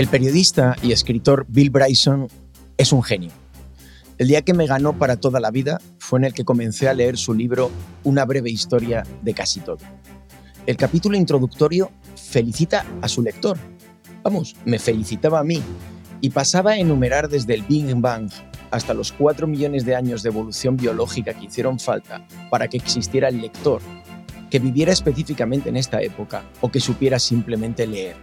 El periodista y escritor Bill Bryson es un genio. El día que me ganó para toda la vida fue en el que comencé a leer su libro Una breve historia de casi todo. El capítulo introductorio felicita a su lector. Vamos, me felicitaba a mí y pasaba a enumerar desde el Big Bang hasta los 4 millones de años de evolución biológica que hicieron falta para que existiera el lector, que viviera específicamente en esta época o que supiera simplemente leer.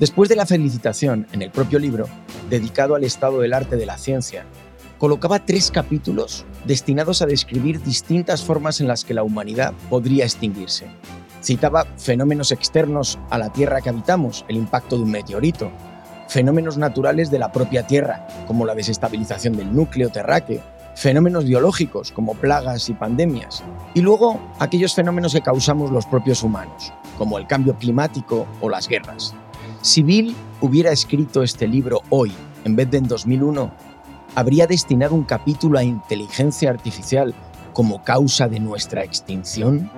Después de la felicitación en el propio libro, dedicado al estado del arte de la ciencia, colocaba tres capítulos destinados a describir distintas formas en las que la humanidad podría extinguirse. Citaba fenómenos externos a la Tierra que habitamos, el impacto de un meteorito, fenómenos naturales de la propia Tierra, como la desestabilización del núcleo terráqueo, fenómenos biológicos, como plagas y pandemias, y luego aquellos fenómenos que causamos los propios humanos, como el cambio climático o las guerras. Si Bill hubiera escrito este libro hoy, en vez de en 2001, habría destinado un capítulo a inteligencia artificial como causa de nuestra extinción?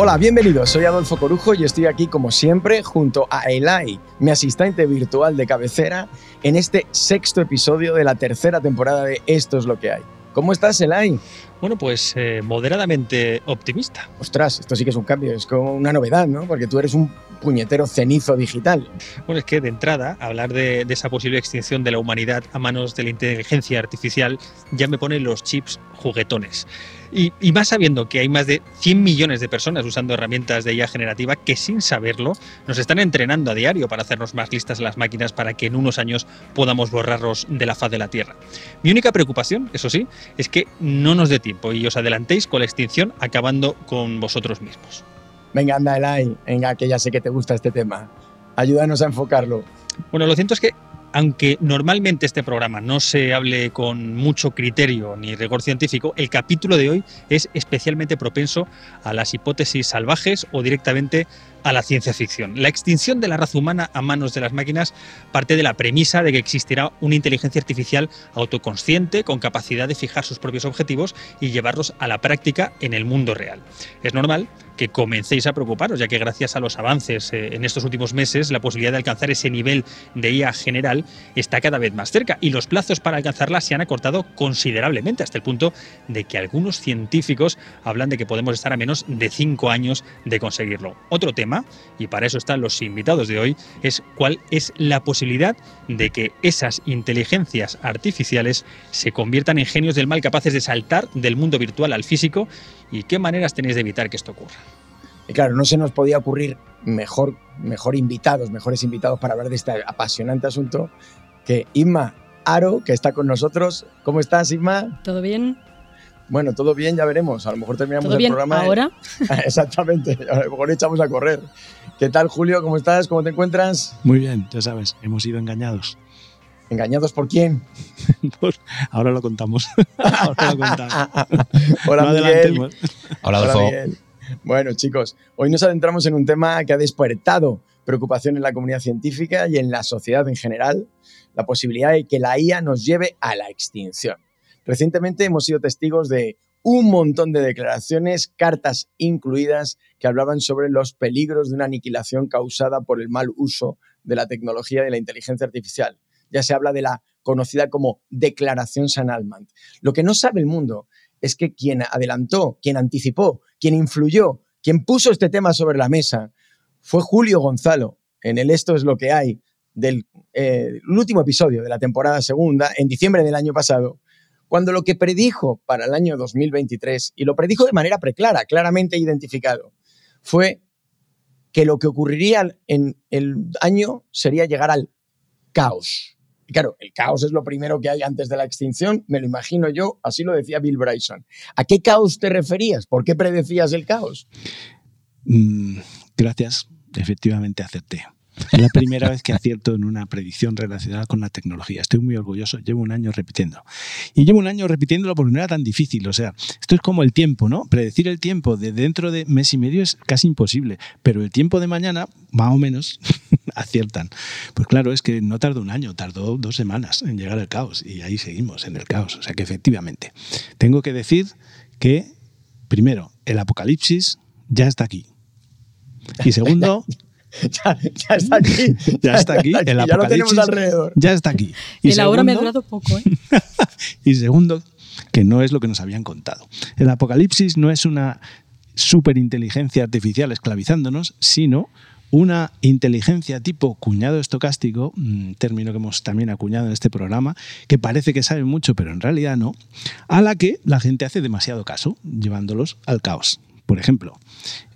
Hola, bienvenidos. Soy Adolfo Corujo y estoy aquí como siempre junto a Elai, mi asistente virtual de cabecera, en este sexto episodio de la tercera temporada de Esto es lo que hay. ¿Cómo estás, Elai? Bueno, pues eh, moderadamente optimista. Ostras, esto sí que es un cambio, es como una novedad, ¿no? Porque tú eres un puñetero cenizo digital. Bueno, es que de entrada, hablar de, esa posible extinción de la humanidad a manos de la inteligencia artificial ya me pone los chips juguetones. Y, más sabiendo que hay más de 100 millones de personas usando herramientas de IA generativa que sin saberlo nos están entrenando a diario para hacernos más listas las máquinas para que en unos años podamos borrarlos de la faz de la Tierra. Mi única preocupación, eso sí, es que no nos dé tiempo y os adelantéis con la extinción acabando con vosotros mismos. Venga, anda, Elai, venga, que ya sé que te gusta este tema. Ayúdanos a enfocarlo. Bueno, lo cierto es que aunque normalmente este programa no se hable con mucho criterio ni rigor científico, el capítulo de hoy es especialmente propenso a las hipótesis salvajes o directamente a la ciencia ficción. La extinción de la raza humana a manos de las máquinas parte de la premisa de que existirá una inteligencia artificial autoconsciente con capacidad de fijar sus propios objetivos y llevarlos a la práctica en el mundo real. Es normal que comencéis a preocuparos, ya que gracias a los avances eh, en estos últimos meses, la posibilidad de alcanzar ese nivel de IA general está cada vez más cerca y los plazos para alcanzarla se han acortado considerablemente, hasta el punto de que algunos científicos hablan de que podemos estar a menos de cinco años de conseguirlo. Otro tema, y para eso están los invitados de hoy, es cuál es la posibilidad de que esas inteligencias artificiales se conviertan en genios del mal capaces de saltar del mundo virtual al físico y qué maneras tenéis de evitar que esto ocurra. Y claro, no se nos podía ocurrir mejor, mejor invitados, mejores invitados para hablar de este apasionante asunto que Inma Aro, que está con nosotros. ¿Cómo estás, Inma? ¿Todo bien? Bueno, todo bien, ya veremos. A lo mejor terminamos el programa. ¿Ahora? Exactamente, a lo mejor echamos a correr. ¿Qué tal, Julio? ¿Cómo estás? ¿Cómo te encuentras? Muy bien, ya sabes, hemos sido engañados. ¿Engañados por quién? ahora lo contamos. ahora lo contamos. Hola, Miguel. Hola, Adolfo. bueno, chicos, hoy nos adentramos en un tema que ha despertado preocupación en la comunidad científica y en la sociedad en general, la posibilidad de que la IA nos lleve a la extinción. Recientemente hemos sido testigos de un montón de declaraciones, cartas incluidas, que hablaban sobre los peligros de una aniquilación causada por el mal uso de la tecnología y de la inteligencia artificial ya se habla de la conocida como Declaración San Almant. Lo que no sabe el mundo es que quien adelantó, quien anticipó, quien influyó, quien puso este tema sobre la mesa fue Julio Gonzalo en el Esto es lo que hay del eh, último episodio de la temporada segunda, en diciembre del año pasado, cuando lo que predijo para el año 2023, y lo predijo de manera preclara, claramente identificado, fue que lo que ocurriría en el año sería llegar al caos. Claro, el caos es lo primero que hay antes de la extinción, me lo imagino yo, así lo decía Bill Bryson. ¿A qué caos te referías? ¿Por qué predecías el caos? Mm, gracias, efectivamente acepté. Es la primera vez que acierto en una predicción relacionada con la tecnología. Estoy muy orgulloso, llevo un año repitiendo. Y llevo un año repitiéndolo porque no era tan difícil. O sea, esto es como el tiempo, ¿no? Predecir el tiempo de dentro de mes y medio es casi imposible, pero el tiempo de mañana, más o menos, aciertan. Pues claro, es que no tardó un año, tardó dos semanas en llegar al caos y ahí seguimos en el caos. O sea que efectivamente, tengo que decir que, primero, el apocalipsis ya está aquí. Y segundo, ya, está aquí. Ya está aquí. El ya lo tenemos alrededor. Ya está aquí. Y el ahora me ha durado poco. ¿eh? y segundo, que no es lo que nos habían contado. El apocalipsis no es una superinteligencia artificial esclavizándonos, sino una inteligencia tipo cuñado estocástico, un término que hemos también acuñado en este programa, que parece que sabe mucho, pero en realidad no, a la que la gente hace demasiado caso, llevándolos al caos. Por ejemplo,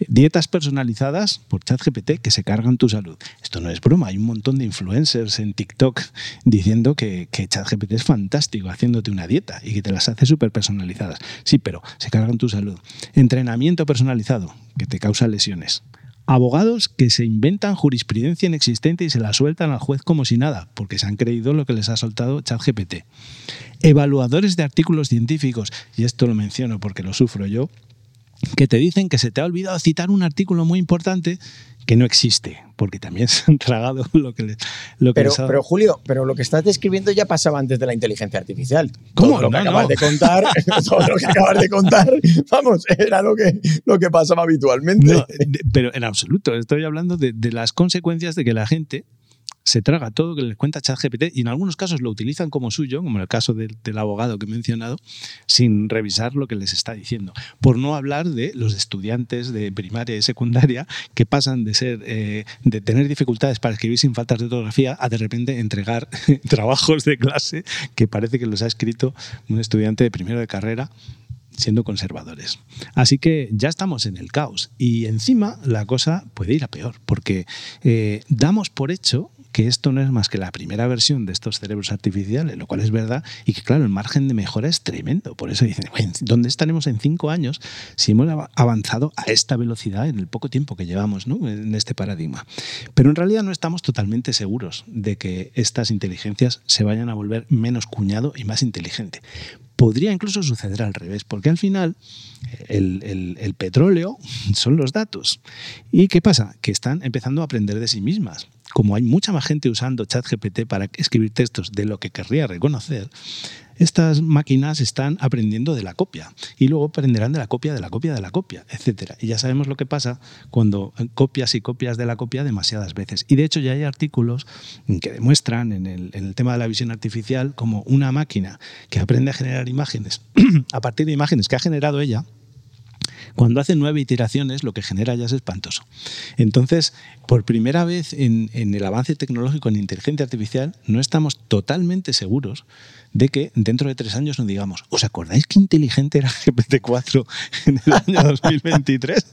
dietas personalizadas por ChatGPT que se cargan tu salud. Esto no es broma, hay un montón de influencers en TikTok diciendo que, ChatGPT es fantástico haciéndote una dieta y que te las hace súper personalizadas. Sí, pero se cargan tu salud. Entrenamiento personalizado que te causa lesiones. Abogados que se inventan jurisprudencia inexistente y se la sueltan al juez como si nada, porque se han creído lo que les ha soltado ChatGPT. Evaluadores de artículos científicos, y esto lo menciono porque lo sufro yo, que te dicen que se te ha olvidado citar un artículo muy importante que no existe, porque también se han tragado lo que, lo que pero, les ha... pero Julio, pero lo que estás describiendo ya pasaba antes de la inteligencia artificial. ¿Cómo? Todo lo que acabas no. de contar, todo lo que acabas de contar, vamos, era lo que, lo que pasaba habitualmente. No, pero en absoluto, estoy hablando de, de las consecuencias de que la gente se traga todo que les cuenta ChatGPT y en algunos casos lo utilizan como suyo, como en el caso del, del abogado que he mencionado, sin revisar lo que les está diciendo. Por no hablar de los estudiantes de primaria y secundaria que pasan de ser eh, de tener dificultades para escribir sin faltas de ortografía a de repente entregar trabajos de clase que parece que los ha escrito un estudiante de primero de carrera siendo conservadores. Así que ya estamos en el caos y encima la cosa puede ir a peor porque eh, damos por hecho que esto no es más que la primera versión de estos cerebros artificiales, lo cual es verdad, y que claro, el margen de mejora es tremendo. Por eso dicen, "Bueno, ¿dónde estaremos en cinco años si hemos av- avanzado a esta velocidad en el poco tiempo que llevamos en este paradigma? Pero en realidad no estamos totalmente seguros de que estas inteligencias se vayan a volver menos cuñado y más inteligente. Podría incluso suceder al revés, porque al final el- el petróleo son los datos. ¿Y qué pasa? Que están empezando a aprender de sí mismas. Como hay mucha más gente usando ChatGPT para escribir textos de lo que querría reconocer, estas máquinas están aprendiendo de la copia y luego aprenderán de la copia, de la copia, de la copia, etcétera. Y ya sabemos lo que pasa cuando copias y copias de la copia demasiadas veces. Y de hecho ya hay artículos que demuestran en el, en el tema de la visión artificial como una máquina que aprende a generar imágenes a partir de imágenes que ha generado ella, cuando hace nueve iteraciones, lo que genera ya es espantoso. Entonces, por primera vez en, en, el avance tecnológico en inteligencia artificial, no estamos totalmente seguros de que dentro de tres años nos digamos, ¿os acordáis qué inteligente era GPT-4 en el año 2023?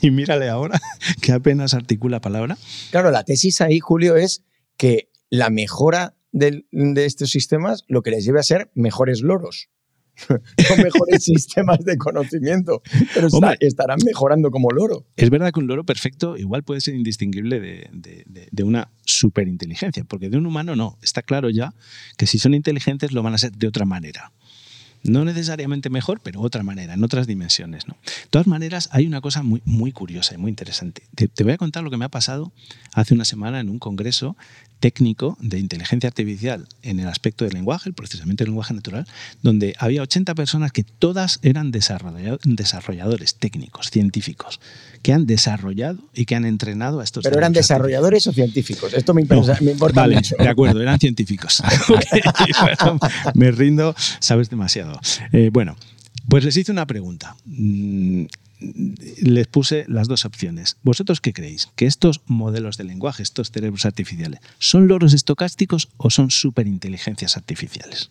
y mírale ahora, que apenas articula palabra. Claro, la tesis ahí, Julio, es que la mejora del, de estos sistemas lo que les lleve a ser mejores loros. no mejores sistemas de conocimiento, pero está, estarán mejorando como loro. Es verdad que un loro perfecto igual puede ser indistinguible de, de, de, de una superinteligencia, porque de un humano no. Está claro ya que si son inteligentes lo van a ser de otra manera. No necesariamente mejor, pero otra manera, en otras dimensiones. ¿no? De todas maneras, hay una cosa muy, muy curiosa y muy interesante. Te, te, voy a contar lo que me ha pasado hace una semana en un congreso técnico de inteligencia artificial en el aspecto del lenguaje, el procesamiento del lenguaje natural, donde había 80 personas que todas eran desarrolladores técnicos, científicos, que han desarrollado y que han entrenado a estos. Pero eran desarrolladores o científicos. Esto me, interesa, no, me importa vale, mucho. De acuerdo, eran científicos. me rindo, sabes demasiado. Eh, bueno, pues les hice una pregunta. Mm, les puse las dos opciones. ¿Vosotros qué creéis? ¿Que estos modelos de lenguaje, estos cerebros artificiales, son loros estocásticos o son superinteligencias artificiales?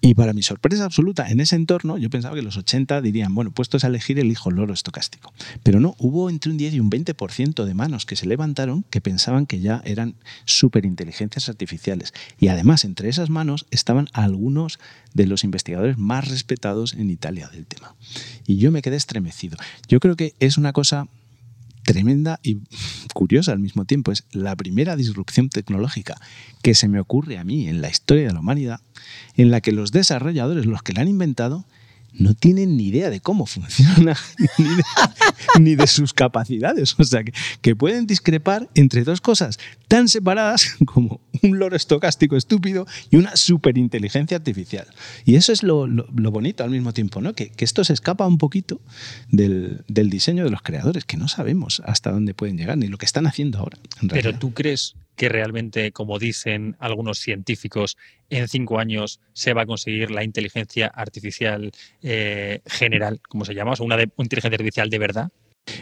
Y para mi sorpresa absoluta, en ese entorno, yo pensaba que los 80 dirían, bueno, puestos a elegir el loro estocástico. Pero no, hubo entre un 10 y un 20% de manos que se levantaron que pensaban que ya eran superinteligencias artificiales. Y además, entre esas manos estaban algunos de los investigadores más respetados en Italia del tema. Y yo me quedé estremecido. Yo creo que es una cosa tremenda y curiosa al mismo tiempo. Es la primera disrupción tecnológica que se me ocurre a mí en la historia de la humanidad, en la que los desarrolladores, los que la han inventado, no tienen ni idea de cómo funciona, ni de, sus capacidades. O sea, que, pueden discrepar entre dos cosas tan separadas como un loro estocástico estúpido y una superinteligencia artificial. Y eso es lo, bonito al mismo tiempo, ¿no? Que, esto se escapa un poquito del, diseño de los creadores, que no sabemos hasta dónde pueden llegar ni lo que están haciendo ahora. Pero tú crees que realmente, como dicen algunos científicos, en cinco años se va a conseguir la inteligencia artificial eh, general, como se llama, o una, de, una inteligencia artificial de verdad?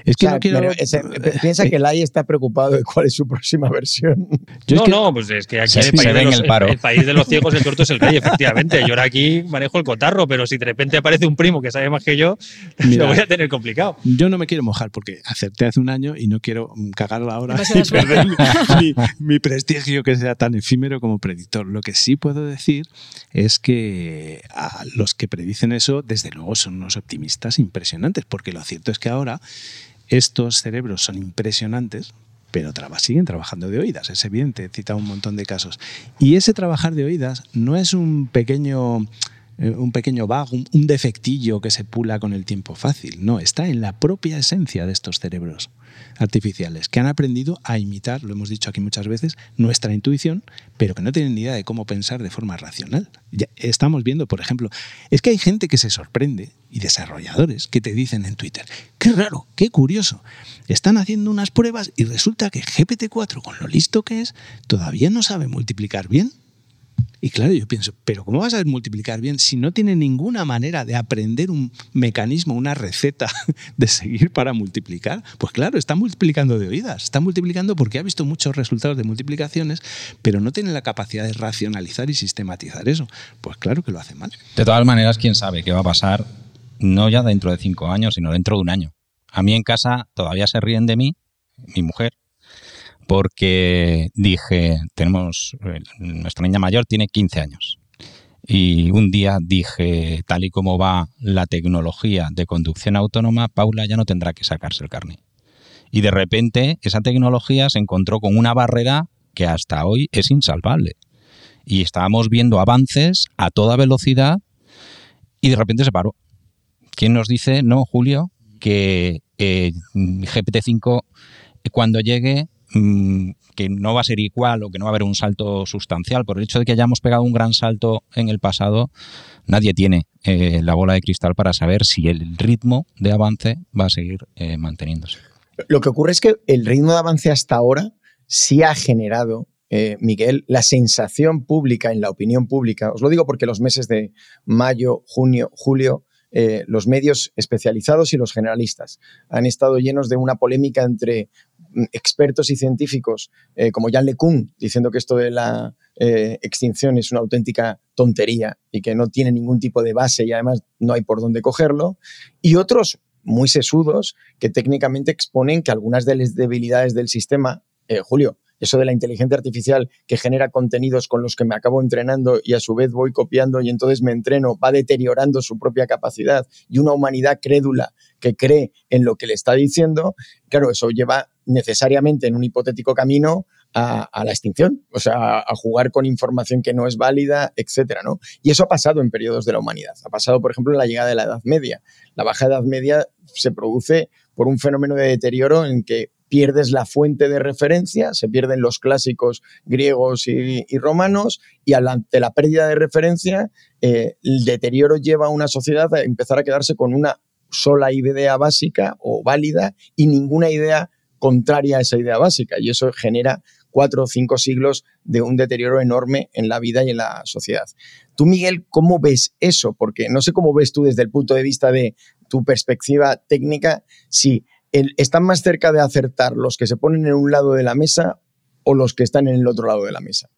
Es que no quiero... piensa que el AI está preocupado de cuál es su próxima versión. no, no, pues es que aquí el, país de los, el, el, país de los ciegos, el corto es el rey, efectivamente. Yo ahora aquí manejo el cotarro, pero si de repente aparece un primo que sabe más que yo, lo voy a tener complicado. Yo no me quiero mojar porque acerté hace un año y no quiero cagarla ahora y perder mi, mi prestigio que sea tan efímero como predictor. Lo que sí puedo decir es que a los que predicen eso, desde luego, son unos optimistas impresionantes, porque lo cierto es que ahora estos cerebros son impresionantes, pero siguen trabajando de oídas, es evidente, he un montón de casos. Y ese trabajar de oídas no es un pequeño eh, un pequeño vago, un defectillo que se pula con el tiempo fácil. No, está en la propia esencia de estos cerebros artificiales, que han aprendido a imitar, lo hemos dicho aquí muchas veces, nuestra intuición, pero que no tienen ni idea de cómo pensar de forma racional. Ya estamos viendo, por ejemplo, es que hay gente que se sorprende y desarrolladores que te dicen en Twitter, qué raro, qué curioso, están haciendo unas pruebas y resulta que GPT-4, con lo listo que es, todavía no sabe multiplicar bien. Y claro, yo pienso, pero ¿cómo vas a multiplicar bien si no tiene ninguna manera de aprender un mecanismo, una receta de seguir para multiplicar? Pues claro, está multiplicando de oídas, está multiplicando porque ha visto muchos resultados de multiplicaciones, pero no tiene la capacidad de racionalizar y sistematizar eso. Pues claro que lo hace mal. De todas maneras, quién sabe qué va a pasar, no ya dentro de cinco años, sino dentro de un año. A mí en casa todavía se ríen de mí, mi mujer, porque dije, tenemos, nuestra niña mayor tiene 15 años. Y un día dije, tal y como va la tecnología de conducción autónoma, Paula ya no tendrá que sacarse el carnet. Y de repente esa tecnología se encontró con una barrera que hasta hoy es insalvable. Y estábamos viendo avances a toda velocidad y de repente se paró. ¿Quién nos dice, no, Julio, que eh, GPT-5 cuando llegue que no va a ser igual o que no va a haber un salto sustancial. Por el hecho de que hayamos pegado un gran salto en el pasado, nadie tiene eh, la bola de cristal para saber si el ritmo de avance va a seguir eh, manteniéndose. Lo que ocurre es que el ritmo de avance hasta ahora sí ha generado eh, Miguel, la sensación pública en la opinión pública, os lo digo porque los meses de mayo, junio, julio, los medios especializados y los generalistas han estado llenos de una polémica entre expertos y científicos eh, como Jan LeCun diciendo que esto de la eh, extinción es una auténtica tontería y que no tiene ningún tipo de base y además no hay por dónde cogerlo, y otros muy sesudos que técnicamente exponen que algunas de las debilidades del sistema, eh, Julio, eso de la inteligencia artificial que genera contenidos con los que me acabo entrenando y a su vez voy copiando y entonces me entreno, va deteriorando su propia capacidad y una humanidad crédula que cree en lo que le está diciendo, claro, eso lleva necesariamente en un hipotético camino a, la extinción, o sea, a, jugar con información que no es válida, etcétera, ¿no? Y eso ha pasado en periodos de la humanidad. Ha pasado, por ejemplo, en la llegada de la Edad Media. La baja Edad Media se produce por un fenómeno de deterioro en que pierdes la fuente de referencia, se pierden los clásicos griegos y, romanos, y ante la pérdida de referencia, eh, el deterioro lleva a una sociedad a empezar a quedarse con una sola idea básica o válida y ninguna idea contraria a esa idea básica. Y eso genera cuatro o cinco siglos de un deterioro enorme en la vida y en la sociedad. Tú, Miguel, ¿cómo ves eso? Porque no sé cómo ves tú desde el punto de vista de tu perspectiva técnica, si ¿están más cerca de acertar los que se ponen en un lado de la mesa o los que están en el otro lado de la mesa?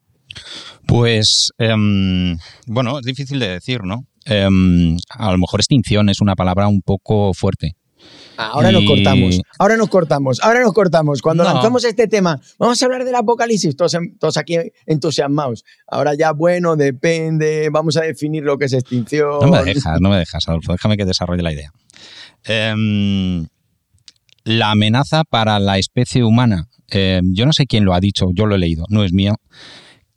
Pues, em, bueno, es difícil de decir, ¿no? Em, a lo mejor extinción es una palabra un poco fuerte. Ahora nos cortamos, ahora nos cortamos, ahora nos cortamos. Cuando lanzamos este tema, vamos a hablar del apocalipsis, todos, todos, aquí entusiasmados. Ahora ya, bueno, depende, vamos a definir lo que es extinción. No me dejas, no me dejas, Adolfo, déjame que desarrolle la idea. Em, la amenaza para la especie humana. Eh, yo no sé quién lo ha dicho, yo lo he leído, no es mío,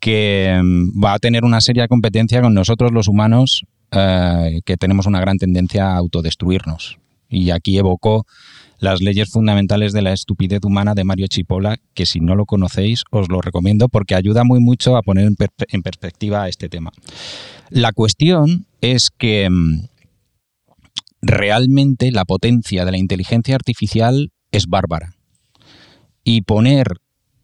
que mm, va a tener una seria competencia con nosotros los humanos, eh, que tenemos una gran tendencia a autodestruirnos. Y aquí evocó las leyes fundamentales de la estupidez humana de Mario Chipola, que si no lo conocéis os lo recomiendo porque ayuda muy mucho a poner en, en perspectiva este tema. La cuestión es que mm, realmente la potencia de la inteligencia artificial es bárbara. Y poner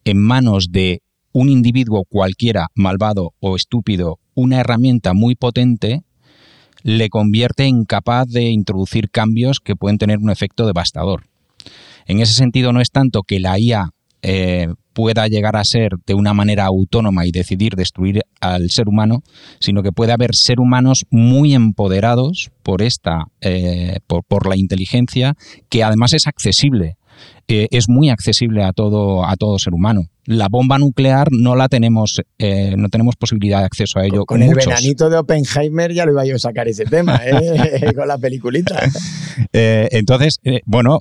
en manos de un individuo cualquiera, malvado o estúpido, una herramienta muy potente, le convierte incapaz de introducir cambios que pueden tener un efecto devastador. En ese sentido, no es tanto que la IA eh, pueda llegar a ser de una manera autónoma y decidir destruir al ser humano, sino que puede haber ser humanos muy empoderados por esta, eh, por, la inteligencia, que además es accesible. Eh, es muy accesible a todo, a todo ser humano la bomba nuclear no la tenemos, eh, no tenemos posibilidad de acceso a ello. Con, el venanito de Oppenheimer ya lo iba yo a sacar ese tema, ¿eh? con la peliculita. Eh, entonces, bueno,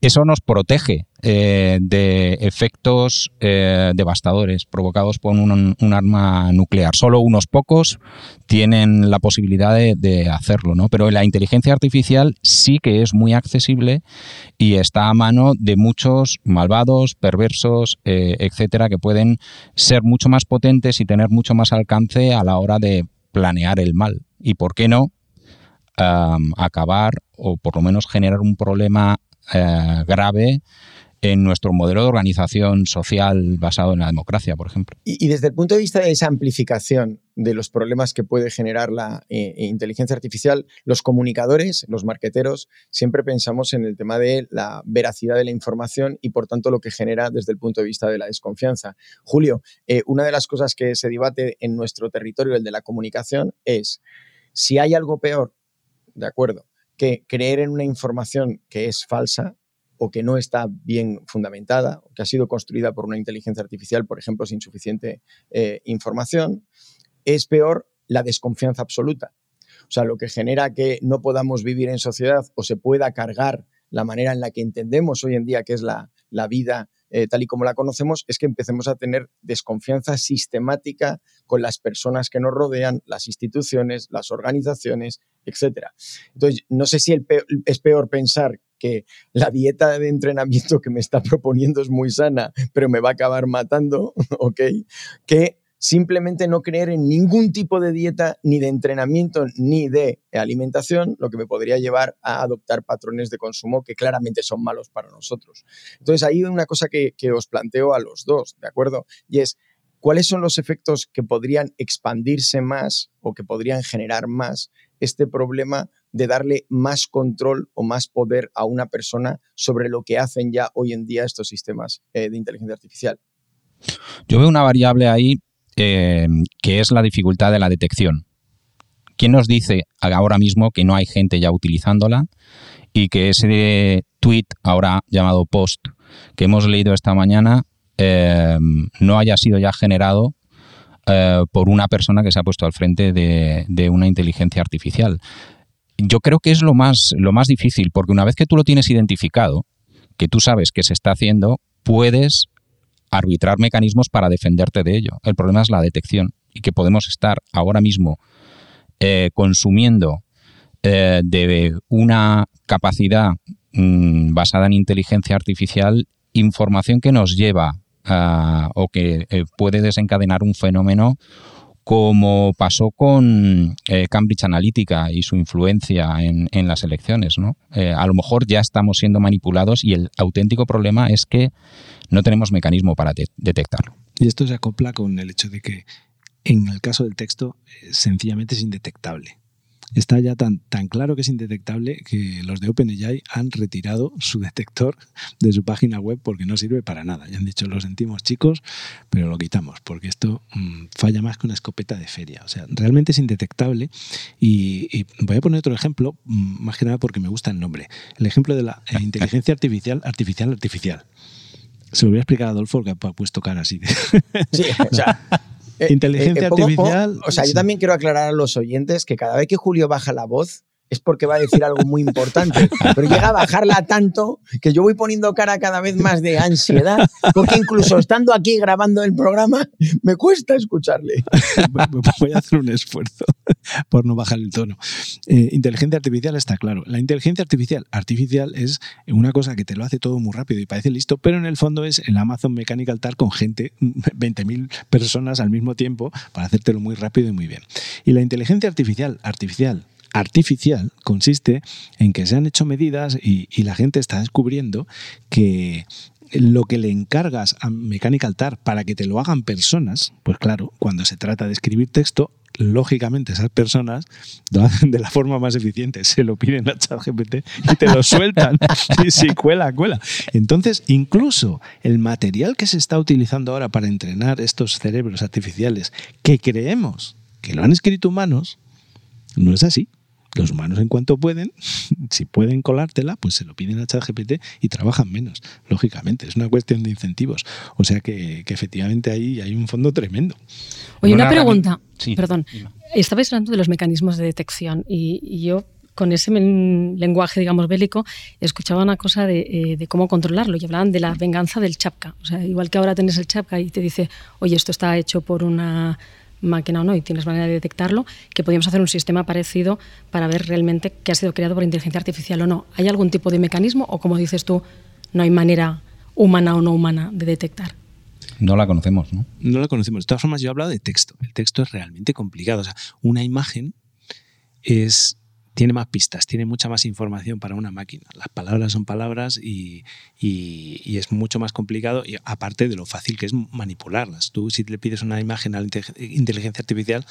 eso nos protege de efectos devastadores provocados por un, arma nuclear. Solo unos pocos tienen la posibilidad de, de, hacerlo, ¿no? Pero la inteligencia artificial sí que es muy accesible y está a mano de muchos malvados, perversos, etcétera, que pueden ser mucho más potentes y tener mucho más alcance a la hora de planear el mal. Y por qué no acabar o por lo menos generar un problema eh, grave en nuestro modelo de organización social basado en la democracia, por ejemplo. Y, desde el punto de vista de esa amplificación de los problemas que puede generar la eh, eh, inteligencia artificial, los comunicadores, los marqueteros, siempre pensamos en el tema de la veracidad de la información y, por tanto, lo que genera desde el punto de vista de la desconfianza. Julio, eh, una de las cosas que se debate en nuestro territorio, el de la comunicación, es si hay algo peor, de acuerdo, que creer en una información que es falsa, o que no está bien fundamentada, o que ha sido construida por una inteligencia artificial, por ejemplo, sin suficiente eh, información, es peor la desconfianza absoluta. O sea, lo que genera que no podamos vivir en sociedad o se pueda cargar la manera en la que entendemos hoy en día que es la, vida eh, tal y como la conocemos, es que empecemos a tener desconfianza sistemática con las personas que nos rodean, las instituciones, las organizaciones, etc. Entonces, no sé si es peor pensar que la dieta de entrenamiento que me está proponiendo es muy sana, pero me va a acabar matando, ¿ok? Que simplemente no creer en ningún tipo de dieta, ni de entrenamiento, ni de alimentación, lo que me podría llevar a adoptar patrones de consumo que claramente son malos para nosotros. Entonces, ahí una cosa que, que os planteo a los dos, ¿de acuerdo? Y es, ¿cuáles son los efectos que podrían expandirse más o que podrían generar más este problema de darle más control o más poder a una persona sobre lo que hacen ya hoy en día estos sistemas eh, de inteligencia artificial. Yo veo una variable ahí eh, que es la dificultad de la detección. ¿Quién nos dice ahora mismo que no hay gente ya utilizándola y que ese tweet ahora llamado post que hemos leído esta mañana eh, no haya sido ya generado por una persona que se ha puesto al frente de, una inteligencia artificial yo creo que es lo más, lo más difícil, porque una vez que tú lo tienes identificado, que tú sabes que se está haciendo, puedes arbitrar mecanismos para defenderte de ello. El problema es la detección y que podemos estar ahora mismo eh, consumiendo eh, de una capacidad mm, basada en inteligencia artificial información que nos lleva o que eh, puede desencadenar un fenómeno como pasó con eh, Cambridge Analytica y su influencia en, las elecciones. ¿no? Eh, a lo mejor ya estamos siendo manipulados y el auténtico problema es que no tenemos mecanismo para detectarlo. Y esto se acopla con el hecho de que en el caso del texto sencillamente es indetectable está ya tan, tan claro que es indetectable que los de OpenAI han retirado su detector de su página web porque no sirve para nada. Ya han dicho, lo sentimos chicos, pero lo quitamos porque esto mm, falla más que una escopeta de feria. O sea, realmente es indetectable y, voy a poner otro ejemplo, mm, más que nada porque me gusta el nombre. El ejemplo de la eh, inteligencia artificial, artificial, artificial. Se lo voy a explicar a Adolfo que ha puesto cara así. Sí, o sea, Inteligencia eh, artificial. o sea, yo también quiero aclarar a los oyentes que cada vez que Julio baja la voz, es porque va a decir algo muy importante. Pero llega a bajarla tanto que yo voy poniendo cara cada vez más de ansiedad, porque incluso estando aquí grabando el programa, me cuesta escucharle. Voy a hacer un esfuerzo por no bajar el tono. Eh, inteligencia artificial está claro. La inteligencia artificial, artificial es una cosa que te lo hace todo muy rápido y parece listo, pero en el fondo es el Amazon Mechanical Turk con gente, 20.000 personas al mismo tiempo, para hacértelo muy rápido y muy bien. Y la inteligencia artificial, artificial, artificial consiste en que se han hecho medidas y, la gente está descubriendo que lo que le encargas a Mechanical Turk para que te lo hagan personas, pues claro, cuando se trata de escribir texto, lógicamente esas personas lo hacen de la forma más eficiente, se lo piden a ChatGPT y te lo sueltan. y si cuela, cuela. Entonces, incluso el material que se está utilizando ahora para entrenar estos cerebros artificiales que creemos que lo han escrito humanos, no es así. Los humanos, en cuanto pueden, si pueden colártela, pues se lo piden a ChatGPT y trabajan menos, lógicamente. Es una cuestión de incentivos. O sea que, efectivamente ahí hay un fondo tremendo. Oye, una pregunta. Perdón. Estabais hablando de los mecanismos de detección y, yo con ese lenguaje, digamos, bélico, escuchaba una cosa de, eh, de, cómo controlarlo y hablaban de la venganza del chapka. O sea, igual que ahora tienes el chapka y te dice, oye, esto está hecho por una máquina o no y tienes manera de detectarlo, que podríamos hacer un sistema parecido para ver realmente qué ha sido creado por inteligencia artificial o no. ¿Hay algún tipo de mecanismo o, como dices tú, no hay manera humana o no humana de detectar? No la conocemos, ¿no? No la conocemos. De todas formas, yo he hablado de texto. El texto es realmente complicado. O sea, una imagen es tiene más pistas, tiene mucha más información para una máquina. Las palabras son palabras y, es mucho más complicado, aparte de lo fácil que es manipularlas. Tú, si le pides una imagen a la inteligencia artificial,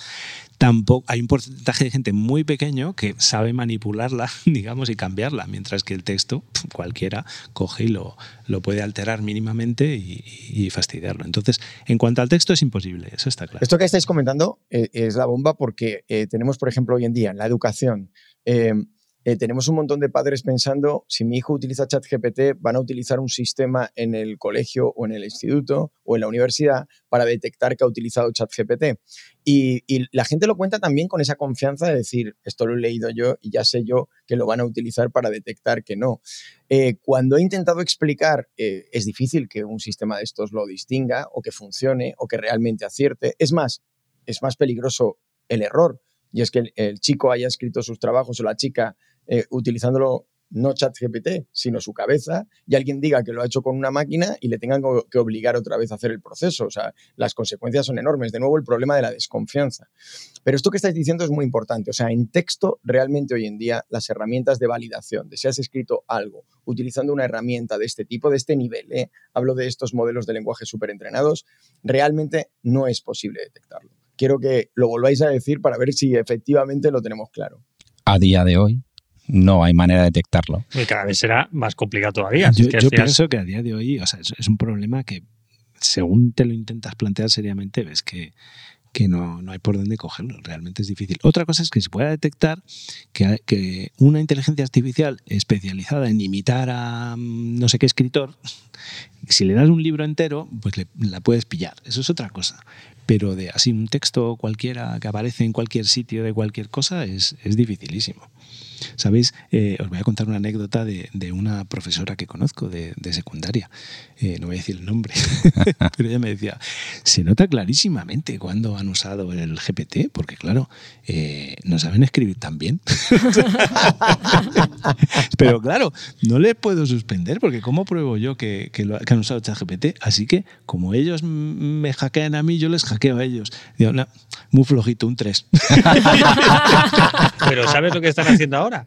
tampoco hay un porcentaje de gente muy pequeño que sabe manipularla, digamos, y cambiarla, mientras que el texto cualquiera coge y lo, lo puede alterar mínimamente y, fastidiarlo. Entonces, en cuanto al texto es imposible, eso está claro. Esto que estáis comentando eh, es la bomba porque eh, tenemos, por ejemplo, hoy en día en la educación, Em, eh, tenemos un montón de padres pensando, si mi hijo utiliza ChatGPT, van a utilizar un sistema en el colegio o en el instituto o en la universidad para detectar que ha utilizado ChatGPT. Y, y la gente lo cuenta también con esa confianza de decir, esto lo he leído yo y ya sé yo que lo van a utilizar para detectar que no. Eh, cuando he intentado explicar, eh, es difícil que un sistema de estos lo distinga o que funcione o que realmente acierte. Es más, es más peligroso el error y es que el, chico haya escrito sus trabajos o la chica eh, utilizándolo no ChatGPT, sino su cabeza, y alguien diga que lo ha hecho con una máquina y le tengan que obligar otra vez a hacer el proceso. O sea, las consecuencias son enormes. De nuevo, el problema de la desconfianza. Pero esto que estáis diciendo es muy importante. O sea, en texto, realmente hoy en día, las herramientas de validación, de si has escrito algo utilizando una herramienta de este tipo, de este nivel, ¿eh? hablo de estos modelos de lenguaje súper entrenados, realmente no es posible detectarlo quiero que lo volváis a decir para ver si efectivamente lo tenemos claro. A día de hoy no hay manera de detectarlo. Y cada vez será más complicado todavía. Yo, pienso que a día de hoy, o sea, es, un problema que según te lo intentas plantear seriamente, ves que, que no, no, hay por dónde cogerlo, realmente es difícil. Otra cosa es que se pueda detectar que, que, una inteligencia artificial especializada en imitar a mm, no sé qué escritor, si le das un libro entero, pues la puedes pillar. Eso es otra cosa pero de así un texto cualquiera que aparece en cualquier sitio de cualquier cosa es, es dificilísimo. ¿Sabéis? Eh, os voy a contar una anécdota de, una profesora que conozco de, secundaria. Eh, no voy a decir el nombre, pero ella me decía, se nota clarísimamente cuando han usado el GPT, porque claro, eh, no saben escribir tan bien. pero claro, no les puedo suspender, porque ¿cómo pruebo yo que, han usado ChatGPT? Así que como ellos me hackean a mí, yo les hackeo a ellos. Digo, muy flojito, un 3. pero ¿sabes lo que están haciendo ahora?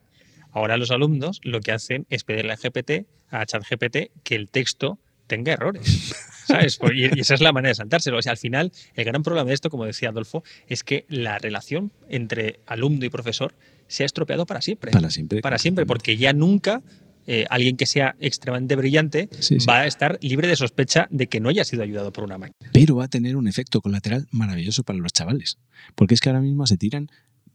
Ahora los alumnos lo que hacen es pedirle a GPT, a ChatGPT, que el texto tenga errores. ¿Sabes? Y esa es la manera de saltárselo. O sea, al final, el gran problema de esto, como decía Adolfo, es que la relación entre alumno y profesor se ha estropeado para siempre. Para siempre. Para siempre, porque ya nunca eh, alguien que sea extremadamente brillante va a estar libre de sospecha de que no haya sido ayudado por una máquina. Pero va a tener un efecto colateral maravilloso para los chavales. Porque es que ahora mismo se tiran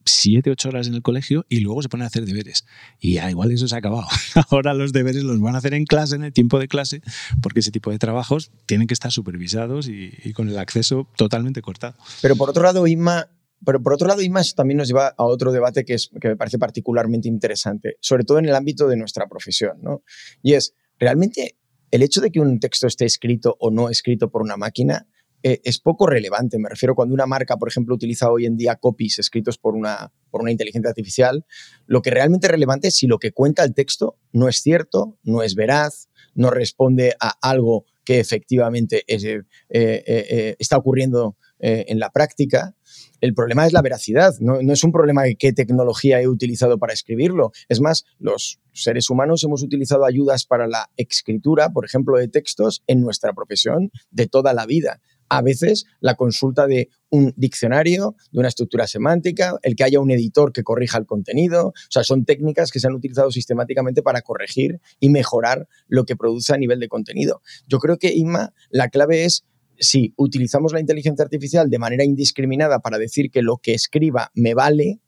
siete, ocho horas en el colegio y luego se ponen a hacer deberes. Y ya, igual eso se ha acabado. Ahora los deberes los van a hacer en clase, en el tiempo de clase, porque ese tipo de trabajos tienen que estar supervisados y, con el acceso totalmente cortado. Pero por otro lado, Inma, pero por otro lado, también nos lleva a otro debate que, es, que me parece particularmente interesante, sobre todo en el ámbito de nuestra profesión, ¿no? Y es, ¿realmente el hecho de que un texto esté escrito o no escrito por una máquina eh, es poco relevante. Me refiero cuando una marca, por ejemplo, utiliza hoy en día copies escritos por una, por una inteligencia artificial, lo que realmente es relevante es si lo que cuenta el texto no es cierto, no es veraz, no responde a algo que efectivamente eh, eh, está ocurriendo en la práctica. El problema es la veracidad, no, no, es un problema de qué tecnología he utilizado para escribirlo. Es más, los seres humanos hemos utilizado ayudas para la escritura, por ejemplo, de textos en nuestra profesión de toda la vida a veces la consulta de un diccionario, de una estructura semántica, el que haya un editor que corrija el contenido. O sea, son técnicas que se han utilizado sistemáticamente para corregir y mejorar lo que produce a nivel de contenido. Yo creo que, Inma, la clave es si utilizamos la inteligencia artificial de manera indiscriminada para decir que lo que escriba me vale,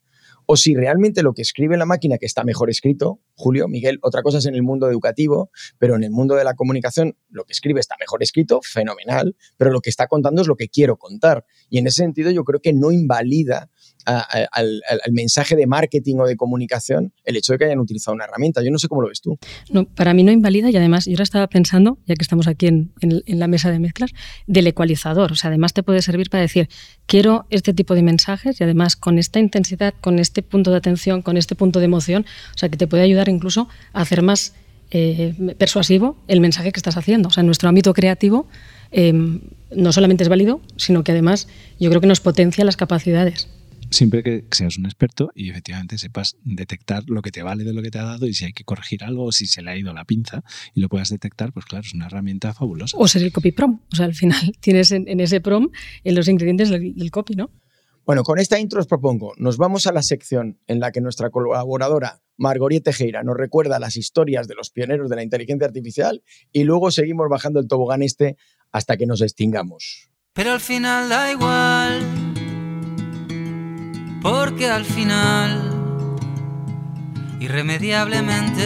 o si realmente lo que escribe la máquina, que está mejor escrito, Julio, Miguel, otra cosa es en el mundo educativo, pero en el mundo de la comunicación lo que escribe está mejor escrito, fenomenal, pero lo que está contando es lo que quiero contar. Y en ese sentido yo creo que no invalida al, mensaje de marketing o de comunicación el hecho de que hayan utilizado una herramienta. Yo no sé cómo lo ves tú. No, para mí no invalida y además yo ahora estaba pensando, ya que estamos aquí en, la mesa de mezclas, del ecualizador. O sea, además te puede servir para decir, quiero este tipo de mensajes y además con esta intensidad, con este punto de atención, con este punto de emoción, o sea, que te puede ayudar incluso a hacer más eh, persuasivo el mensaje que estás haciendo. O sea, en nuestro ámbito creativo em, no solamente es válido, sino que además yo creo que nos potencia las capacidades siempre que seas un experto y efectivamente sepas detectar lo que te vale de lo que te ha dado y si hay que corregir algo o si se le ha ido la pinza y lo puedas detectar, pues claro, es una herramienta fabulosa. O ser el copy prom. O sea, al final tienes en, ese prom en los ingredientes del, copy, ¿no? Bueno, con esta intro os propongo, nos vamos a la sección en la que nuestra colaboradora Margorie Tejera nos recuerda las historias de los pioneros de la inteligencia artificial y luego seguimos bajando el tobogán este hasta que nos extingamos. Pero al final da igual porque al final, irremediablemente,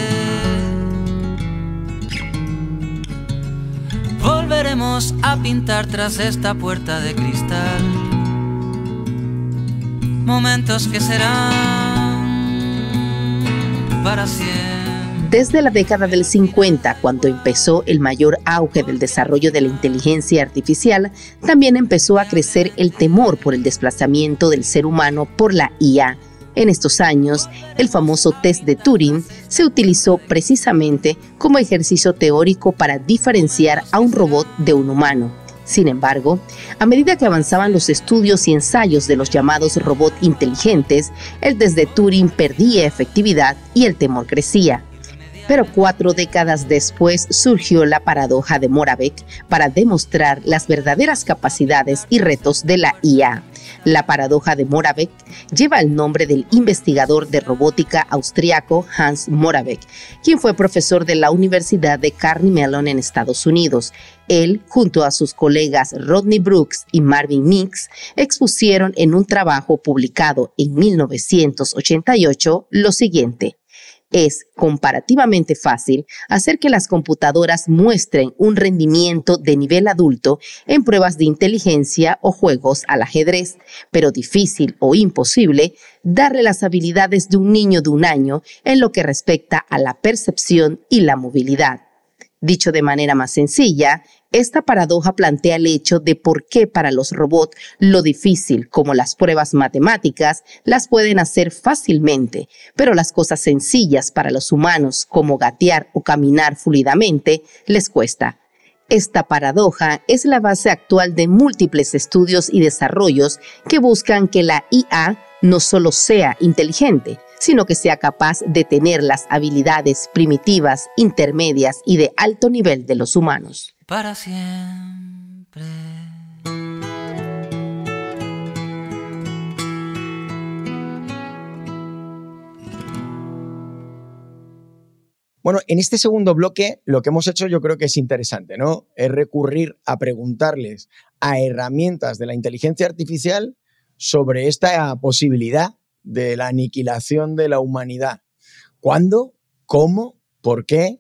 volveremos a pintar tras esta puerta de cristal momentos que serán para siempre. Desde la década del 50, cuando empezó el mayor auge del desarrollo de la inteligencia artificial, también empezó a crecer el temor por el desplazamiento del ser humano por la IA. En estos años, el famoso test de Turing se utilizó precisamente como ejercicio teórico para diferenciar a un robot de un humano. Sin embargo, a medida que avanzaban los estudios y ensayos de los llamados robots inteligentes, el test de Turing perdía efectividad y el temor crecía pero cuatro décadas después surgió la paradoja de Moravec para demostrar las verdaderas capacidades y retos de la IA. La paradoja de Moravec lleva el nombre del investigador de robótica austriaco Hans Moravec, quien fue profesor de la Universidad de Carnegie Mellon en Estados Unidos. Él, junto a sus colegas Rodney Brooks y Marvin Nix, expusieron en un trabajo publicado en 1988 lo siguiente es comparativamente fácil hacer que las computadoras muestren un rendimiento de nivel adulto en pruebas de inteligencia o juegos al ajedrez, pero difícil o imposible darle las habilidades de un niño de un año en lo que respecta a la percepción y la movilidad. Dicho de manera más sencilla, esta paradoja plantea el hecho de por qué para los robots lo difícil, como las pruebas matemáticas, las pueden hacer fácilmente, pero las cosas sencillas para los humanos, como gatear o caminar fluidamente, les cuesta. Esta paradoja es la base actual de múltiples estudios y desarrollos que buscan que la IA no solo sea inteligente, sino que sea capaz de tener las habilidades primitivas, intermedias y de alto nivel de los humanos. Para siempre. Bueno, en este segundo bloque lo que hemos hecho yo creo que es interesante, ¿no? Es recurrir a preguntarles a herramientas de la inteligencia artificial sobre esta posibilidad de la aniquilación de la humanidad. ¿Cuándo? ¿Cómo? ¿Por qué?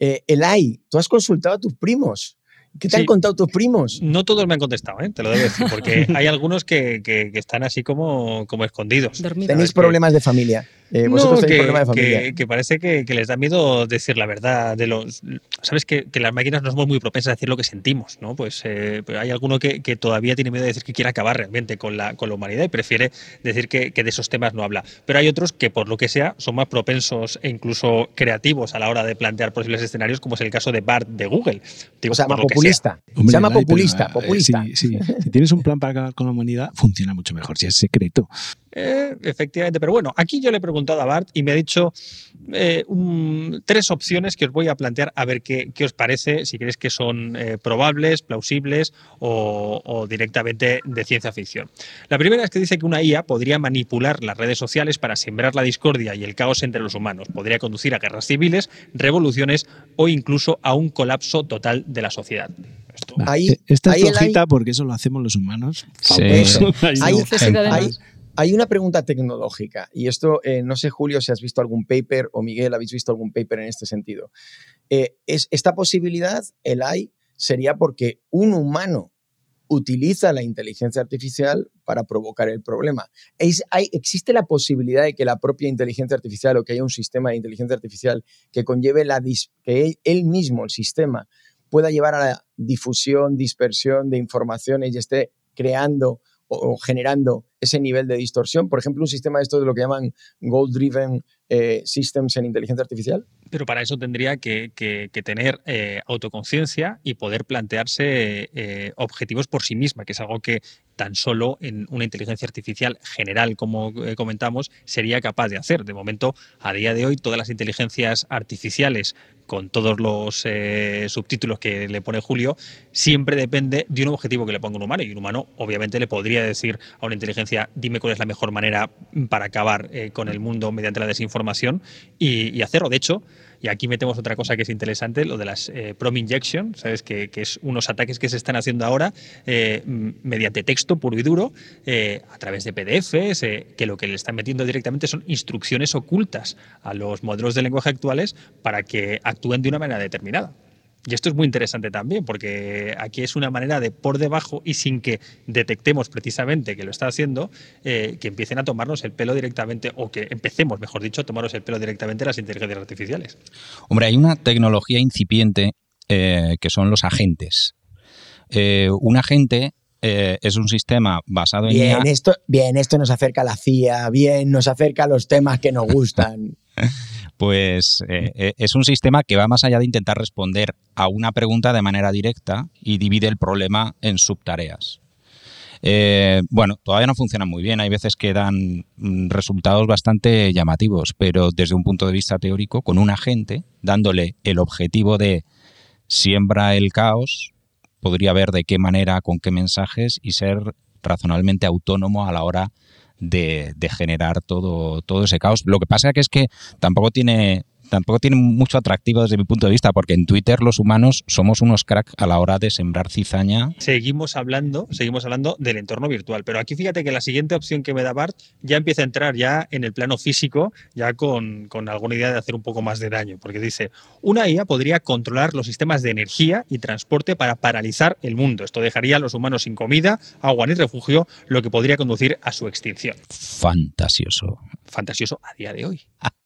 Eh, Elay, tú has consultado a tus primos ¿Qué te han contado tus primos? No todos me han contestado, ¿eh? te lo debo decir, porque hay algunos que, están así como, como escondidos. Tenéis problemas de familia. Eh, no, que, Que, parece que, les da miedo decir la verdad. De los, Sabes que, las máquinas no somos muy propensas a decir lo que sentimos, ¿no? Pues, eh, pues hay alguno que, todavía tiene miedo de decir que quiere acabar realmente con la, con la humanidad y prefiere decir que, de esos temas no habla. Pero hay otros que, por lo que sea, son más propensos e incluso creativos a la hora de plantear posibles escenarios, como es el caso de Bart de Google. Digo, se llama populista. se llama populista. Eh, populista. si tienes un plan para acabar con la humanidad, funciona mucho mejor si es secreto. Eh, efectivamente, pero bueno, aquí yo le he preguntado a Bart y me ha dicho eh, tres opciones que os voy a plantear a ver qué, os parece, si creéis que son eh, probables, plausibles o, directamente de ciencia ficción. La primera es que dice que una IA podría manipular las redes sociales para sembrar la discordia y el caos entre los humanos. Podría conducir a guerras civiles, revoluciones o incluso a un colapso total de la sociedad. Esta es flojita porque eso lo hacemos los humanos. Sí. Hay una pregunta tecnológica y esto, eh, no sé Julio si has visto algún paper o Miguel, ¿habéis visto algún paper en este sentido? Eh, es, esta posibilidad, el hay, sería porque un humano utiliza la inteligencia artificial para provocar el problema. hay, ¿Existe la posibilidad de que la propia inteligencia artificial o que haya un sistema de inteligencia artificial que conlleve la que él mismo, el sistema, pueda llevar a la difusión, dispersión de informaciones y esté creando o, generando ese nivel de distorsión? Por ejemplo, un sistema de esto de lo que llaman goal-driven eh, systems en inteligencia artificial. Pero para eso tendría que, tener eh, autoconciencia y poder plantearse eh, objetivos por sí misma, que es algo que tan solo en una inteligencia artificial general, como comentamos, sería capaz de hacer. De momento, a día de hoy, todas las inteligencias artificiales con todos los eh, subtítulos que le pone Julio, siempre depende de un objetivo que le ponga un humano. Y un humano, obviamente, le podría decir a una inteligencia, dime cuál es la mejor manera para acabar eh, con el mundo mediante la desinformación y hacerlo. De hecho, y aquí metemos otra cosa que es interesante, lo de las eh, prom injection, ¿sabes? Que, que, es unos ataques que se están haciendo ahora eh, mediante texto puro y duro, eh, a través de PDFs, que lo que le están metiendo directamente son instrucciones ocultas a los modelos de lenguaje actuales para que actúen de una manera determinada. Y esto es muy interesante también, porque aquí es una manera de por debajo y sin que detectemos precisamente que lo está haciendo, eh, que empiecen a tomarnos el pelo directamente, o que empecemos, mejor dicho, a tomarnos el pelo directamente las inteligencias artificiales. Hombre, hay una tecnología incipiente eh, que son los agentes. Eh, un agente es un sistema basado en bien, Esto, bien, esto nos acerca a la CIA, bien, nos acerca a los temas que nos gustan. pues eh, eh, es un sistema que va más allá de intentar responder a una pregunta de manera directa y divide el problema en subtareas. Eh, bueno, todavía no funciona muy bien, hay veces que dan mm, resultados bastante llamativos, pero desde un punto de vista teórico, con un agente dándole el objetivo de siembra el caos, podría ver de qué manera, con qué mensajes y ser razonablemente autónomo a la hora de, generar todo, todo ese caos. Lo que pasa que es que tampoco tiene tampoco tiene mucho atractivo desde mi punto de vista, porque en Twitter los humanos somos unos cracks a la hora de sembrar cizaña. Seguimos hablando, seguimos hablando del entorno virtual, pero aquí fíjate que la siguiente opción que me da Bart ya empieza a entrar ya en el plano físico, ya con, con alguna idea de hacer un poco más de daño, porque dice, una IA podría controlar los sistemas de energía y transporte para paralizar el mundo. Esto dejaría a los humanos sin comida, agua ni refugio, lo que podría conducir a su extinción. Fantasioso. Fantasioso a día de hoy.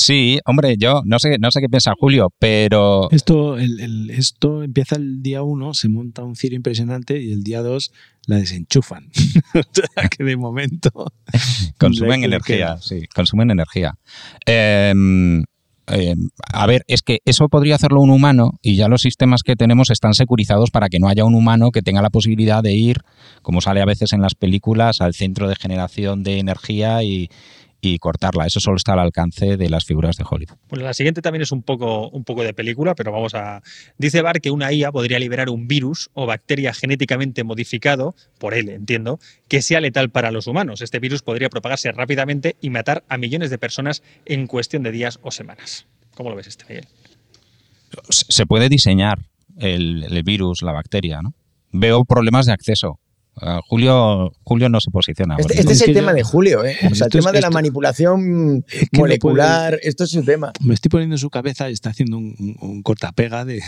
Sí, hombre, yo no sé, no sé qué piensa Julio, pero... Esto, esto empieza el día uno, se monta un cirio impresionante y el día dos la desenchufan. o sea, que de momento... consumen energía, sí, consumen energía. Em, em, a ver, es que eso podría hacerlo un humano y ya los sistemas que tenemos están securizados para que no haya un humano que tenga la posibilidad de ir, como sale a veces en las películas, al centro de generación de energía y, y cortarla. Eso solo está al alcance de las figuras de Hollywood. Bueno, la siguiente también es un poco, un poco de película, pero vamos a... Dice Bar que una IA podría liberar un virus o bacteria genéticamente modificado, por él entiendo, que sea letal para los humanos. Este virus podría propagarse rápidamente y matar a millones de personas en cuestión de días o semanas. ¿Cómo lo ves este, Miguel? Se puede diseñar el, el virus, la bacteria, ¿no? Veo problemas de acceso Julio, Julio no se posiciona. Este, este es el tema de Julio, ¿eh? O sea, el tema de la manipulación molecular, esto es su tema. Me estoy poniendo en su cabeza y está haciendo un, cortapega de,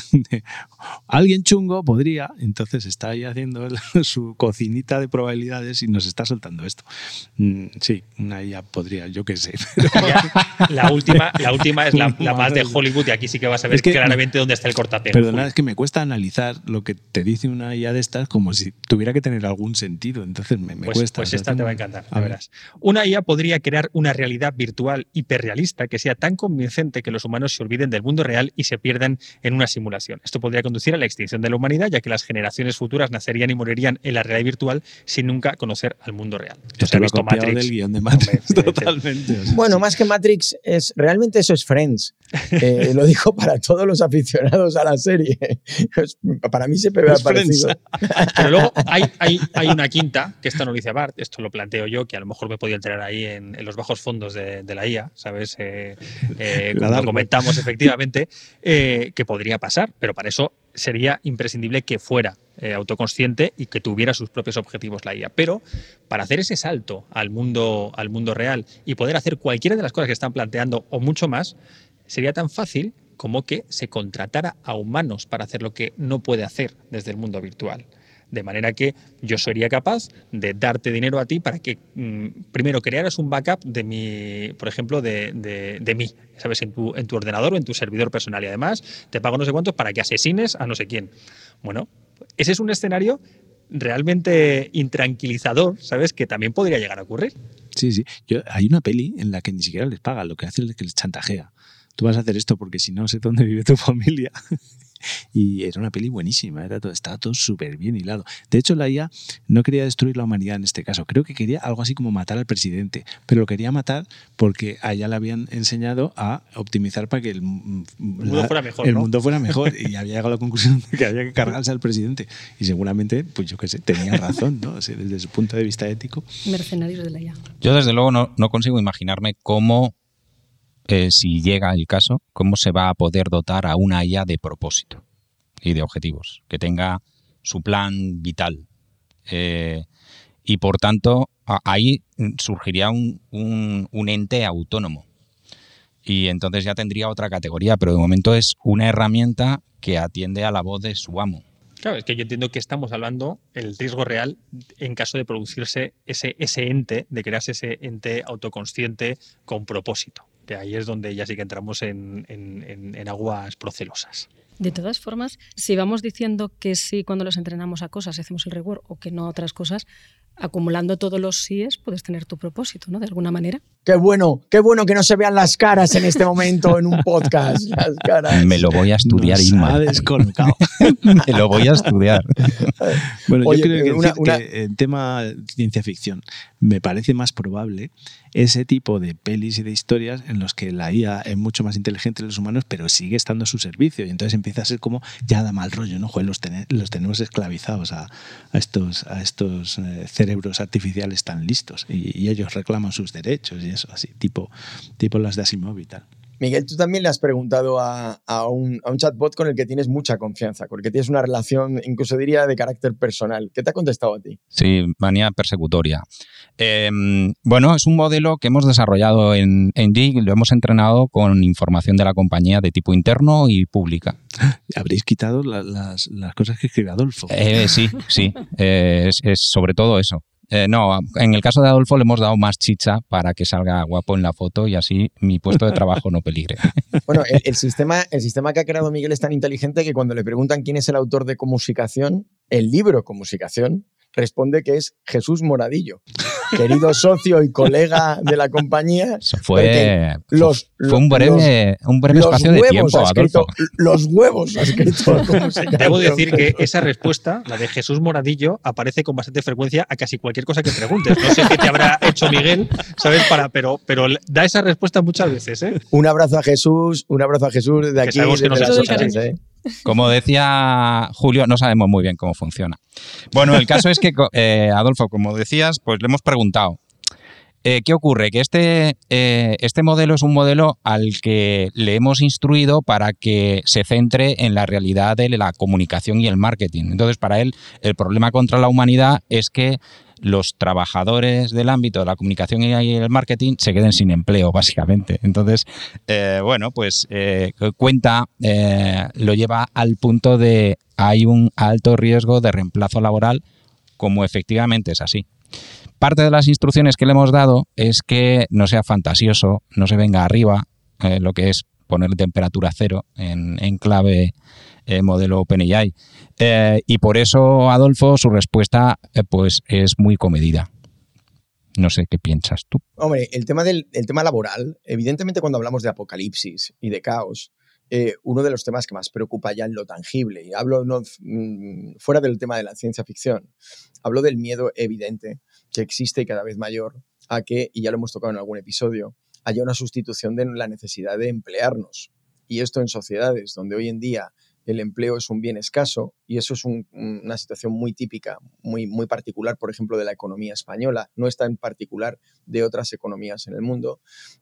Alguien chungo podría, entonces está ahí haciendo su cocinita de probabilidades y nos está soltando esto. Mm, sí, una IA podría, yo qué sé. La última, la última es la, más de Hollywood y aquí sí que vas a ver claramente dónde está el cortapega. Perdona, es que me cuesta analizar lo que te dice una IA de estas como si tuviera que tener algún sentido. Entonces me, pues, cuesta. Pues esta te va a encantar, a verás. Una IA podría crear una realidad virtual hiperrealista que sea tan convincente que los humanos se olviden del mundo real y se pierdan en una simulación. Esto podría conducir a la extinción de la humanidad, ya que las generaciones futuras nacerían y morirían en la realidad virtual sin nunca conocer al mundo real. Esto ha visto Matrix. Del guion de Matrix totalmente. Bueno, más que Matrix, es realmente eso es Friends. Eh, lo dijo para todos los aficionados a la serie. para mí siempre me ha parecido. Pero luego hay, hay, hay una quinta, que esta no lo dice Bart, esto lo planteo yo, que a lo mejor me podía entrar ahí en, los bajos fondos de, la IA, ¿sabes? Eh, eh como comentamos efectivamente, eh, que podría pasar, pero para eso sería imprescindible que fuera eh, autoconsciente y que tuviera sus propios objetivos la IA. Pero para hacer ese salto al mundo, al mundo real y poder hacer cualquiera de las cosas que están planteando o mucho más, sería tan fácil como que se contratara a humanos para hacer lo que no puede hacer desde el mundo virtual. De manera que yo sería capaz de darte dinero a ti para que mm, primero crearas un backup de mi, por ejemplo, de, de, mí, ¿sabes? En tu, en tu ordenador o en tu servidor personal. Y además te pago no sé cuántos para que asesines a no sé quién. Bueno, ese es un escenario realmente intranquilizador, ¿sabes? Que también podría llegar a ocurrir. Sí, sí. hay una peli en la que ni siquiera les paga, lo que hace es que les chantajea. Tú vas a hacer esto porque si no sé dónde vive tu familia. Y era una peli buenísima, era todo, estaba todo súper bien hilado. De hecho, la IA no quería destruir la humanidad en este caso, creo que quería algo así como matar al presidente, pero lo quería matar porque a ella le habían enseñado a optimizar para que el, mundo fuera mejor. El mundo fuera mejor y había llegado a la conclusión de que había que cargarse al presidente. Y seguramente, pues yo qué sé, tenía razón, ¿no? desde su punto de vista ético. Mercenarios de la IA. Yo desde luego no, no consigo imaginarme cómo eh, si llega el caso, cómo se va a poder dotar a una IA de propósito y de objetivos, que tenga su plan vital. Eh, y por tanto, ahí surgiría un, ente autónomo. Y entonces ya tendría otra categoría, pero de momento es una herramienta que atiende a la voz de su amo. Claro, es que yo entiendo que estamos hablando el riesgo real en caso de producirse ese, ese ente, de crearse ese ente autoconsciente con propósito que ahí es donde ya sí que entramos en, aguas procelosas. De todas formas, si vamos diciendo que sí cuando los entrenamos a cosas, hacemos el reward o que no a otras cosas, acumulando todos los síes puedes tener tu propósito, ¿no? De alguna manera. Qué bueno, qué bueno que no se vean las caras en este momento en un podcast. Las caras. Me lo voy a estudiar, Nos Inma. Ha descolocado. Me lo voy a estudiar. Bueno, yo creo que, en tema ciencia ficción me parece más probable ese tipo de pelis y de historias en los que la IA es mucho más inteligente que los humanos, pero sigue estando a su servicio. Y entonces empieza a ser como, ya da mal rollo, ¿no? Los, los tenemos esclavizados a, estos, eh, cerebros artificiales tan listos y, ellos reclaman sus derechos y eso, así, tipo, tipo las de Asimov y tal. Miguel, tú también le has preguntado a, un, chatbot con el que tienes mucha confianza, con el que tienes una relación, incluso diría, de carácter personal. ¿Qué te ha contestado a ti? Sí, manía persecutoria. Em, bueno, es un modelo que hemos desarrollado en, en y lo hemos entrenado con información de la compañía de tipo interno y pública. Habréis quitado las, cosas que escribe Adolfo. Eh, sí, sí, eh, es sobre todo eso. Eh, no, en el caso de Adolfo le hemos dado más chicha para que salga guapo en la foto y así mi puesto de trabajo no peligre. Bueno, el, sistema, el sistema que ha creado Miguel es tan inteligente que cuando le preguntan quién es el autor de Comunicación, el libro Comunicación, responde que es Jesús Moradillo, querido socio y colega de la compañía. fue, los, fue un breve, un breve espacio de tiempo. Escrito, los huevos ha escrito. Debo decir que esa respuesta, la de Jesús Moradillo, aparece con bastante frecuencia a casi cualquier cosa que preguntes. No sé qué te habrá hecho Miguel, ¿sabes? Para, pero, pero da esa respuesta muchas veces. ¿eh? Un abrazo a Jesús, un abrazo a Jesús de aquí. Que que como decía Julio, no sabemos muy bien cómo funciona. Bueno, el caso es que, eh, Adolfo, como decías, pues le hemos preguntado, eh, ¿qué ocurre? Que este, eh, este modelo es un modelo al que le hemos instruido para que se centre en la realidad de la comunicación y el marketing. Entonces, para él, el problema contra la humanidad es que los trabajadores del ámbito de la comunicación y el marketing se queden sin empleo, básicamente. Entonces, eh, bueno, pues cuenta, lo lleva al punto de hay un alto riesgo de reemplazo laboral, como efectivamente es así. Parte de las instrucciones que le hemos dado es que no sea fantasioso, no se venga arriba, eh, lo que es poner temperatura cero en, clave eh, modelo OpenAI. Eh, y por eso, Adolfo, su respuesta pues es muy comedida. No sé qué piensas tú. Hombre, el tema, del, el tema laboral, evidentemente cuando hablamos de apocalipsis y de caos, uno de los temas que más preocupa ya en lo tangible, y hablo no, mm, fuera del tema de la ciencia ficción, hablo del miedo evidente que existe y cada vez mayor a que, y ya lo hemos tocado en algún episodio, haya una sustitución de la necesidad de emplearnos. Y esto en sociedades donde hoy en día el empleo es un bien escaso y eso es una situación muy típica, muy, muy particular, por ejemplo, de la economía española, no es tan particular de otras economías en el mundo,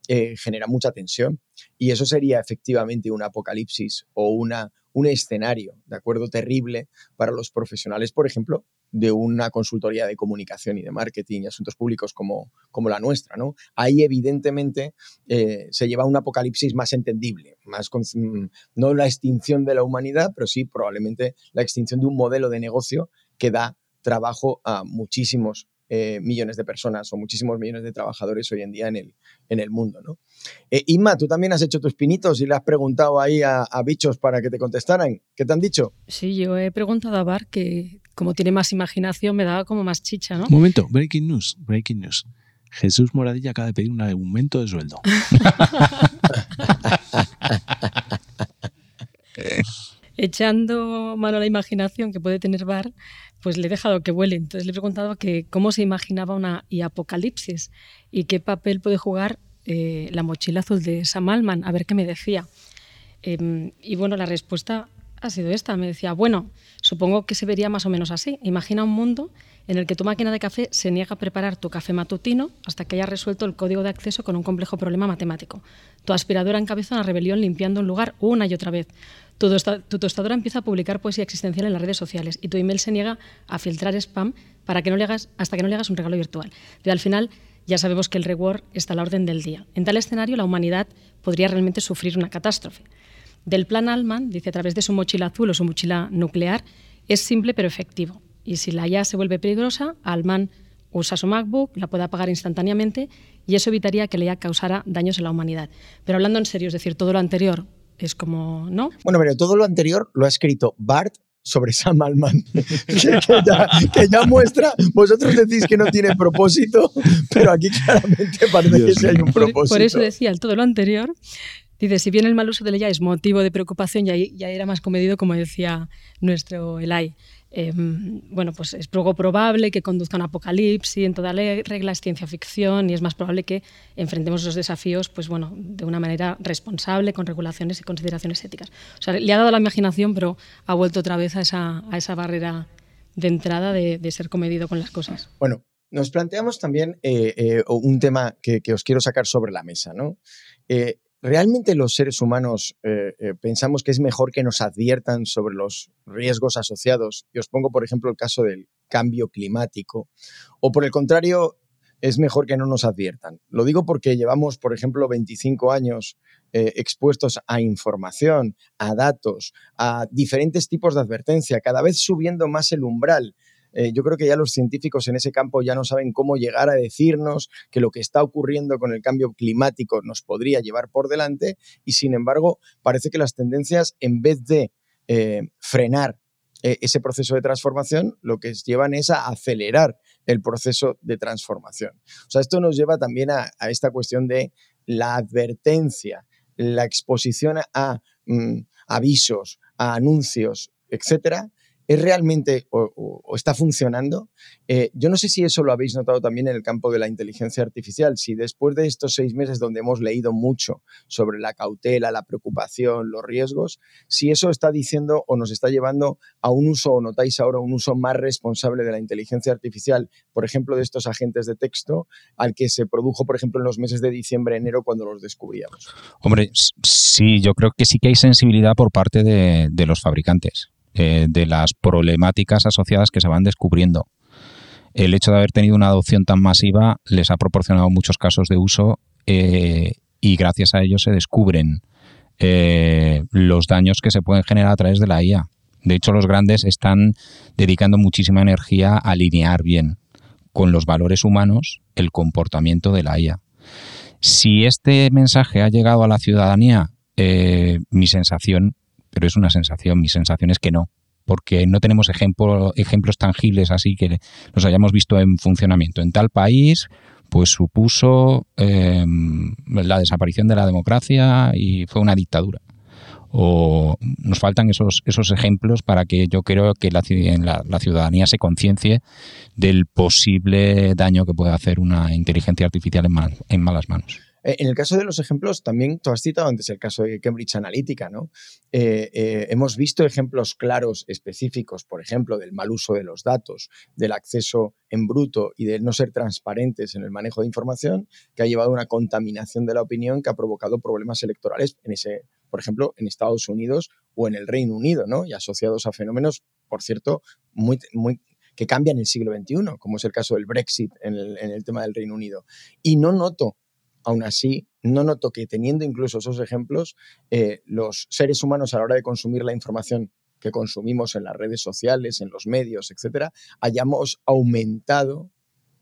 eh, genera mucha tensión y eso sería efectivamente un apocalipsis o una, un escenario, ¿de acuerdo? Terrible para los profesionales, por ejemplo, de una consultoría de comunicación y de marketing y asuntos públicos como, como la nuestra. ¿no? Ahí evidentemente eh, se lleva un apocalipsis más entendible, más mm, no la extinción de la humanidad, pero sí probablemente la extinción de un modelo de negocio que da trabajo a muchísimos eh, millones de personas o muchísimos millones de trabajadores hoy en día en el, en el mundo. ¿no? Eh, Inma, tú también has hecho tus pinitos y le has preguntado ahí a, bichos para que te contestaran. ¿Qué te han dicho? Sí, yo he preguntado a Bar que como tiene más imaginación me daba como más chicha, ¿no? Momento, breaking news, breaking news. Jesús Moradilla acaba de pedir un aumento de sueldo. Echando mano a la imaginación que puede tener Bar, pues le he dejado que vuele. Entonces le he preguntado que cómo se imaginaba una y apocalipsis y qué papel puede jugar eh, la mochila azul de Sam Altman, a ver qué me decía. Em, y bueno, la respuesta ha sido esta. Me decía, bueno, supongo que se vería más o menos así. Imagina un mundo en el que tu máquina de café se niega a preparar tu café matutino hasta que hayas resuelto el código de acceso con un complejo problema matemático. Tu aspiradora encabeza una rebelión limpiando un lugar una y otra vez. Tu, tostadora empieza a publicar poesía existencial en las redes sociales y tu email se niega a filtrar spam para que no le hagas, hasta que no le hagas un regalo virtual. Pero al final ya sabemos que el reward está a la orden del día. En tal escenario, la humanidad podría realmente sufrir una catástrofe. Del plan Alman, dice a través de su mochila azul o su mochila nuclear, es simple pero efectivo. Y si la IA se vuelve peligrosa, Alman usa su MacBook, la puede apagar instantáneamente y eso evitaría que la IA causara daños en la humanidad. Pero hablando en serio, es decir, todo lo anterior es como, ¿no? Bueno, pero todo lo anterior lo ha escrito Bart sobre Sam Alman, que, ya, muestra, vosotros decís que no tiene propósito, pero aquí claramente parece que sí hay un propósito. Por eso decía, todo lo anterior Dice, si bien el mal uso de ella es motivo de preocupación, ya, ya era más comedido, como decía nuestro Elay. Em, bueno, pues es poco probable que conduzca un apocalipsis, en toda regla es ciencia ficción y es más probable que enfrentemos los desafíos pues bueno, de una manera responsable, con regulaciones y consideraciones éticas. O sea, le ha dado la imaginación, pero ha vuelto otra vez a esa, a esa barrera de entrada de, ser comedido con las cosas. Bueno, nos planteamos también eh, eh, un tema que, que, os quiero sacar sobre la mesa, ¿no? Eh, ¿Realmente los seres humanos eh, eh, pensamos que es mejor que nos adviertan sobre los riesgos asociados? Y os pongo, por ejemplo, el caso del cambio climático. O por el contrario, es mejor que no nos adviertan. Lo digo porque llevamos, por ejemplo, 25 años eh, expuestos a información, a datos, a diferentes tipos de advertencia, cada vez subiendo más el umbral eh, yo creo que ya los científicos en ese campo ya no saben cómo llegar a decirnos que lo que está ocurriendo con el cambio climático nos podría llevar por delante y sin embargo parece que las tendencias en vez de eh, frenar eh, ese proceso de transformación, lo que llevan es a acelerar el proceso de transformación. O sea, esto nos lleva también a, esta cuestión de la advertencia, la exposición a mm, avisos, a anuncios, etcétera, ¿Es realmente o, está funcionando? Eh, yo no sé si eso lo habéis notado también en el campo de la inteligencia artificial, si después de estos seis meses donde hemos leído mucho sobre la cautela, la preocupación, los riesgos, si eso está diciendo o nos está llevando a un uso, o notáis ahora un uso más responsable de la inteligencia artificial, por ejemplo, de estos agentes de texto, al que se produjo, por ejemplo, en los meses de diciembre, enero, cuando los descubríamos. Hombre, sí, yo creo que sí que hay sensibilidad por parte de, los fabricantes, eh, de las problemáticas asociadas que se van descubriendo. El hecho de haber tenido una adopción tan masiva les ha proporcionado muchos casos de uso eh, y gracias a ello se descubren eh, los daños que se pueden generar a través de la IA. De hecho, los grandes están dedicando muchísima energía a alinear bien con los valores humanos el comportamiento de la IA. Si este mensaje ha llegado a la ciudadanía, mi sensación, pero es una sensación, mi sensación es que no, porque no tenemos ejemplos tangibles así que los hayamos visto en funcionamiento. En tal país, pues supuso em, la desaparición de la democracia y fue una dictadura. O nos faltan esos, esos ejemplos para que yo creo que la, la ciudadanía se conciencie del posible daño que puede hacer una inteligencia artificial en malas manos. Eh, en el caso de los ejemplos, también tú has citado antes el caso de Cambridge Analytica, ¿no? Eh, eh, hemos visto ejemplos claros, específicos, por ejemplo, del mal uso de los datos, del acceso en bruto y de no ser transparentes en el manejo de información, que ha llevado a una contaminación de la opinión que ha provocado problemas electorales en ese, por ejemplo, en Estados Unidos o en el Reino Unido, ¿no? Y asociados a fenómenos, por cierto, muy, muy que cambian el siglo XXI, como es el caso del Brexit en el tema del Reino Unido. Y no noto aún así, no noto que teniendo incluso esos ejemplos, eh, los seres humanos a la hora de consumir la información que consumimos en las redes sociales, en los medios, etcétera, hayamos aumentado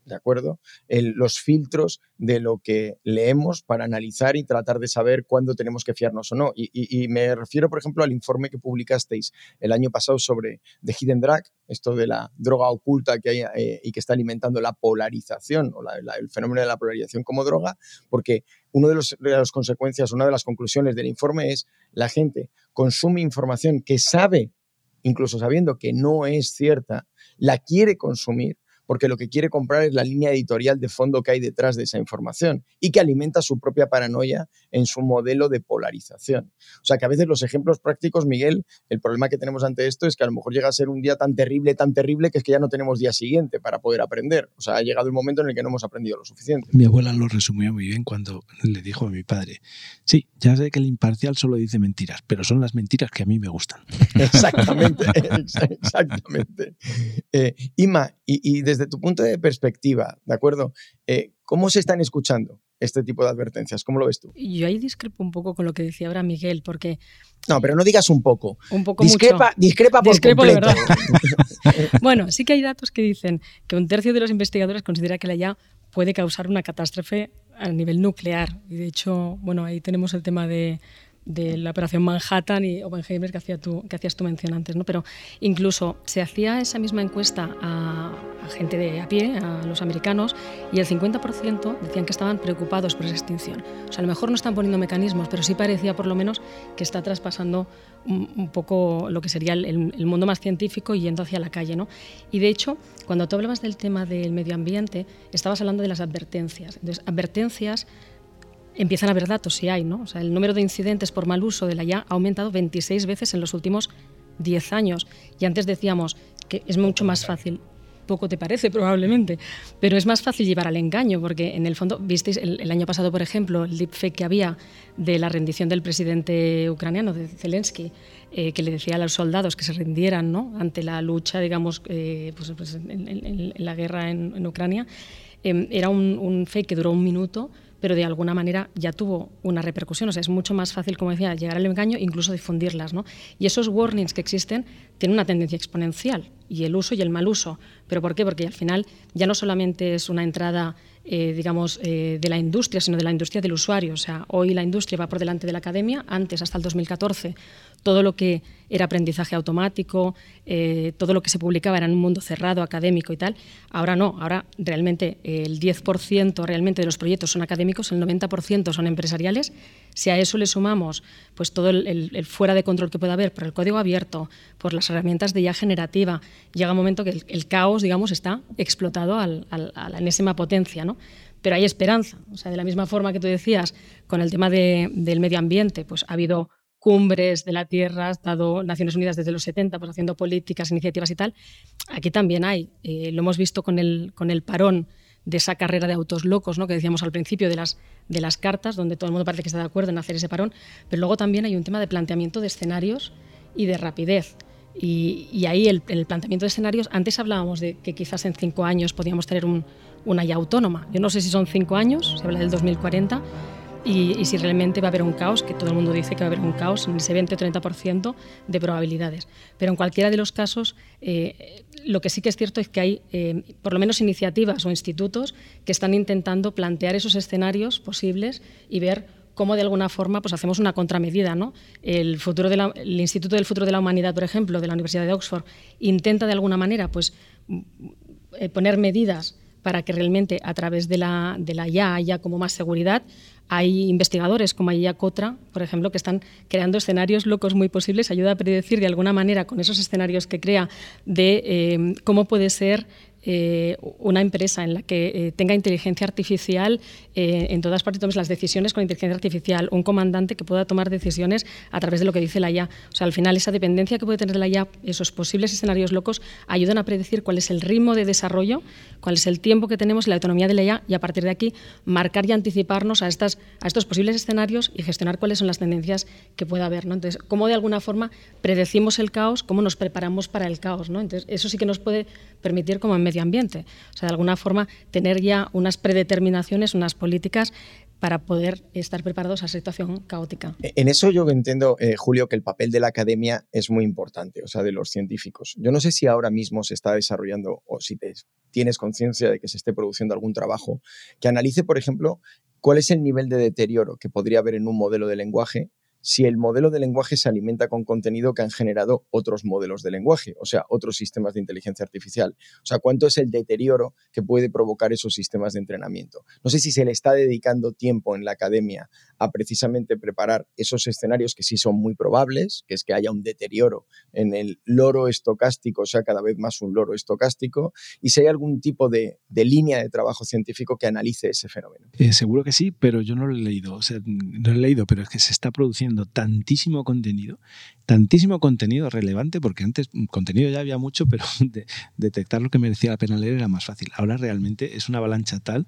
¿de acuerdo? los filtros de lo que leemos para analizar y tratar de saber cuándo tenemos que fiarnos o no. Y, me refiero, por ejemplo, al informe que publicasteis el año pasado sobre The Hidden Drug, esto de la droga oculta que hay eh, y que está alimentando la polarización o el fenómeno de la polarización como droga, porque una de, de las consecuencias, una de las conclusiones del informe es la gente consume información que sabe, incluso sabiendo que no es cierta, la quiere consumir porque lo que quiere comprar es la línea editorial de fondo que hay detrás de esa información y que alimenta su propia paranoia en su modelo de polarización. O sea que a veces los ejemplos prácticos, Miguel, el problema que tenemos ante esto es que a lo mejor llega a ser un día tan terrible, tan terrible, que es que ya no tenemos día siguiente para poder aprender. O sea, ha llegado el momento en el que no hemos aprendido lo suficiente. Mi abuela lo resumió muy bien cuando le dijo a mi padre, sí, ya sé que el imparcial solo dice mentiras, pero son las mentiras que a mí me gustan. Exactamente, exactamente. Eh, Ima, y desde desde tu punto de perspectiva, ¿de acuerdo? Eh, ¿Cómo se están escuchando este tipo de advertencias? ¿Cómo lo ves tú? Yo ahí discrepo un poco con lo que decía ahora Miguel, porque... No, pero no digas un poco. Un poco discrepa, mucho. Discrepa por discrepo completo. De verdad. bueno, sí que hay datos que dicen que un tercio de los investigadores considera que la IA puede causar una catástrofe a nivel nuclear. Y de hecho, bueno, ahí tenemos el tema de de la operación Manhattan y Oppenheimer que, hacía tú, que hacías tu mención antes, ¿no? Pero incluso se hacía esa misma encuesta a, gente de a pie, a los americanos, y el 50% decían que estaban preocupados por esa extinción. O sea, a lo mejor no están poniendo mecanismos, pero sí parecía por lo menos que está traspasando un, poco lo que sería el, el, mundo más científico y yendo hacia la calle, ¿no? Y de hecho, cuando tú hablabas del tema del medio ambiente, estabas hablando de las advertencias. Entonces, advertencias empiezan a haber datos, si hay, ¿no? O sea, el número de incidentes por mal uso de la IA ha aumentado 26 veces en los últimos 10 años. Y antes decíamos que es mucho más fácil. Poco te parece, probablemente, pero es más fácil llevar al engaño, porque en el fondo, visteis el, año pasado, por ejemplo, el deepfake que había de la rendición del presidente ucraniano, de Zelensky, eh, que le decía a los soldados que se rindieran ¿no? ante la lucha, digamos, eh, pues, pues en, la guerra en, Ucrania. Em, era un, un fake que duró un minuto, pero de alguna manera ya tuvo una repercusión. O sea, es mucho más fácil, como decía, llegar al engaño e incluso difundirlas. ¿no? Y esos warnings que existen tienen una tendencia exponencial, y el uso y el mal uso. ¿Pero por qué? Porque al final ya no solamente es una entrada, eh, digamos, eh, de la industria, sino de la industria del usuario. O sea, hoy la industria va por delante de la academia, antes, hasta el 2014, todo lo que era aprendizaje automático, eh, todo lo que se publicaba era en un mundo cerrado, académico y tal. Ahora no, ahora realmente el 10% realmente de los proyectos son académicos, el 90% son empresariales, Si a eso le sumamos pues todo el, fuera de control que pueda haber por el código abierto, por las herramientas de IA generativa, llega un momento que el, caos, digamos, está explotado a la enésima potencia, ¿no? Pero hay esperanza. O sea, de la misma forma que tú decías con el tema del medio ambiente, pues ha habido cumbres de la Tierra, ha estado Naciones Unidas desde los 70, pues haciendo políticas, iniciativas y tal. Aquí también hay. Eh, lo hemos visto con el, con el parón de esa carrera de autos locos, ¿no? que decíamos al principio de las, de las cartas, donde todo el mundo parece que está de acuerdo en hacer ese parón, pero luego también hay un tema de planteamiento de escenarios y de rapidez. Y, ahí el, el, planteamiento de escenarios, antes hablábamos de que quizás en cinco años podíamos tener un, una ya autónoma. Yo no sé si son cinco años, se habla del 2040, y, si realmente va a haber un caos, que todo el mundo dice que va a haber un caos, en ese 20 o 30% de probabilidades. Pero en cualquiera de los casos, eh, lo que sí que es cierto es que hay eh, por lo menos iniciativas o institutos que están intentando plantear esos escenarios posibles y ver cómo de alguna forma pues hacemos una contramedida. ¿no? El, futuro de Instituto del Futuro de la Humanidad, por ejemplo, de la Universidad de Oxford, intenta de alguna manera pues, eh, poner medidas para que realmente a través de la, de la IA haya como más seguridad. Hay investigadores como IA Cotra, por ejemplo, que están creando escenarios locos muy posibles, ayuda a predecir de alguna manera con esos escenarios que crea de eh, cómo puede ser eh, una empresa en la que eh, tenga inteligencia artificial eh, en todas partes, tomes las decisiones con inteligencia artificial, un comandante que pueda tomar decisiones a través de lo que dice la IA. O sea, al final esa dependencia que puede tener la IA, esos posibles escenarios locos, ayudan a predecir cuál es el ritmo de desarrollo, cuál es el tiempo que tenemos la autonomía de la IA y a partir de aquí marcar y anticiparnos a, estas, a estos posibles escenarios y gestionar cuáles son las tendencias que pueda haber. ¿no? Entonces, cómo de alguna forma predecimos el caos, cómo nos preparamos para el caos. ¿no? Entonces, eso sí que nos puede permitir como en medio ambiente. O sea, de alguna forma tener ya unas predeterminaciones, unas políticas para poder estar preparados a esa situación caótica. E, en eso yo entiendo, eh, Julio, que el papel de la academia es muy importante, o sea, de los científicos. Yo no sé si ahora mismo se está desarrollando o si tienes conciencia de que se esté produciendo algún trabajo que analice, por ejemplo, cuál es el nivel de deterioro que podría haber en un modelo de lenguaje si el modelo de lenguaje se alimenta con contenido que han generado otros modelos de lenguaje, o sea, otros sistemas de inteligencia artificial. O sea, cuánto es el deterioro que puede provocar esos sistemas de entrenamiento. No sé si se le está dedicando tiempo en la academia a precisamente preparar esos escenarios que sí son muy probables, que es que haya un deterioro en el loro estocástico, o sea, cada vez más un loro estocástico, y si hay algún tipo de, línea de trabajo científico que analice ese fenómeno. Eh, seguro que sí, pero yo no lo he leído. O sea, no lo he leído, pero es que se está produciendo tantísimo contenido, tantísimo contenido relevante, porque antes contenido ya había mucho, pero detectar lo que merecía la pena leer era más fácil. Ahora realmente es una avalancha tal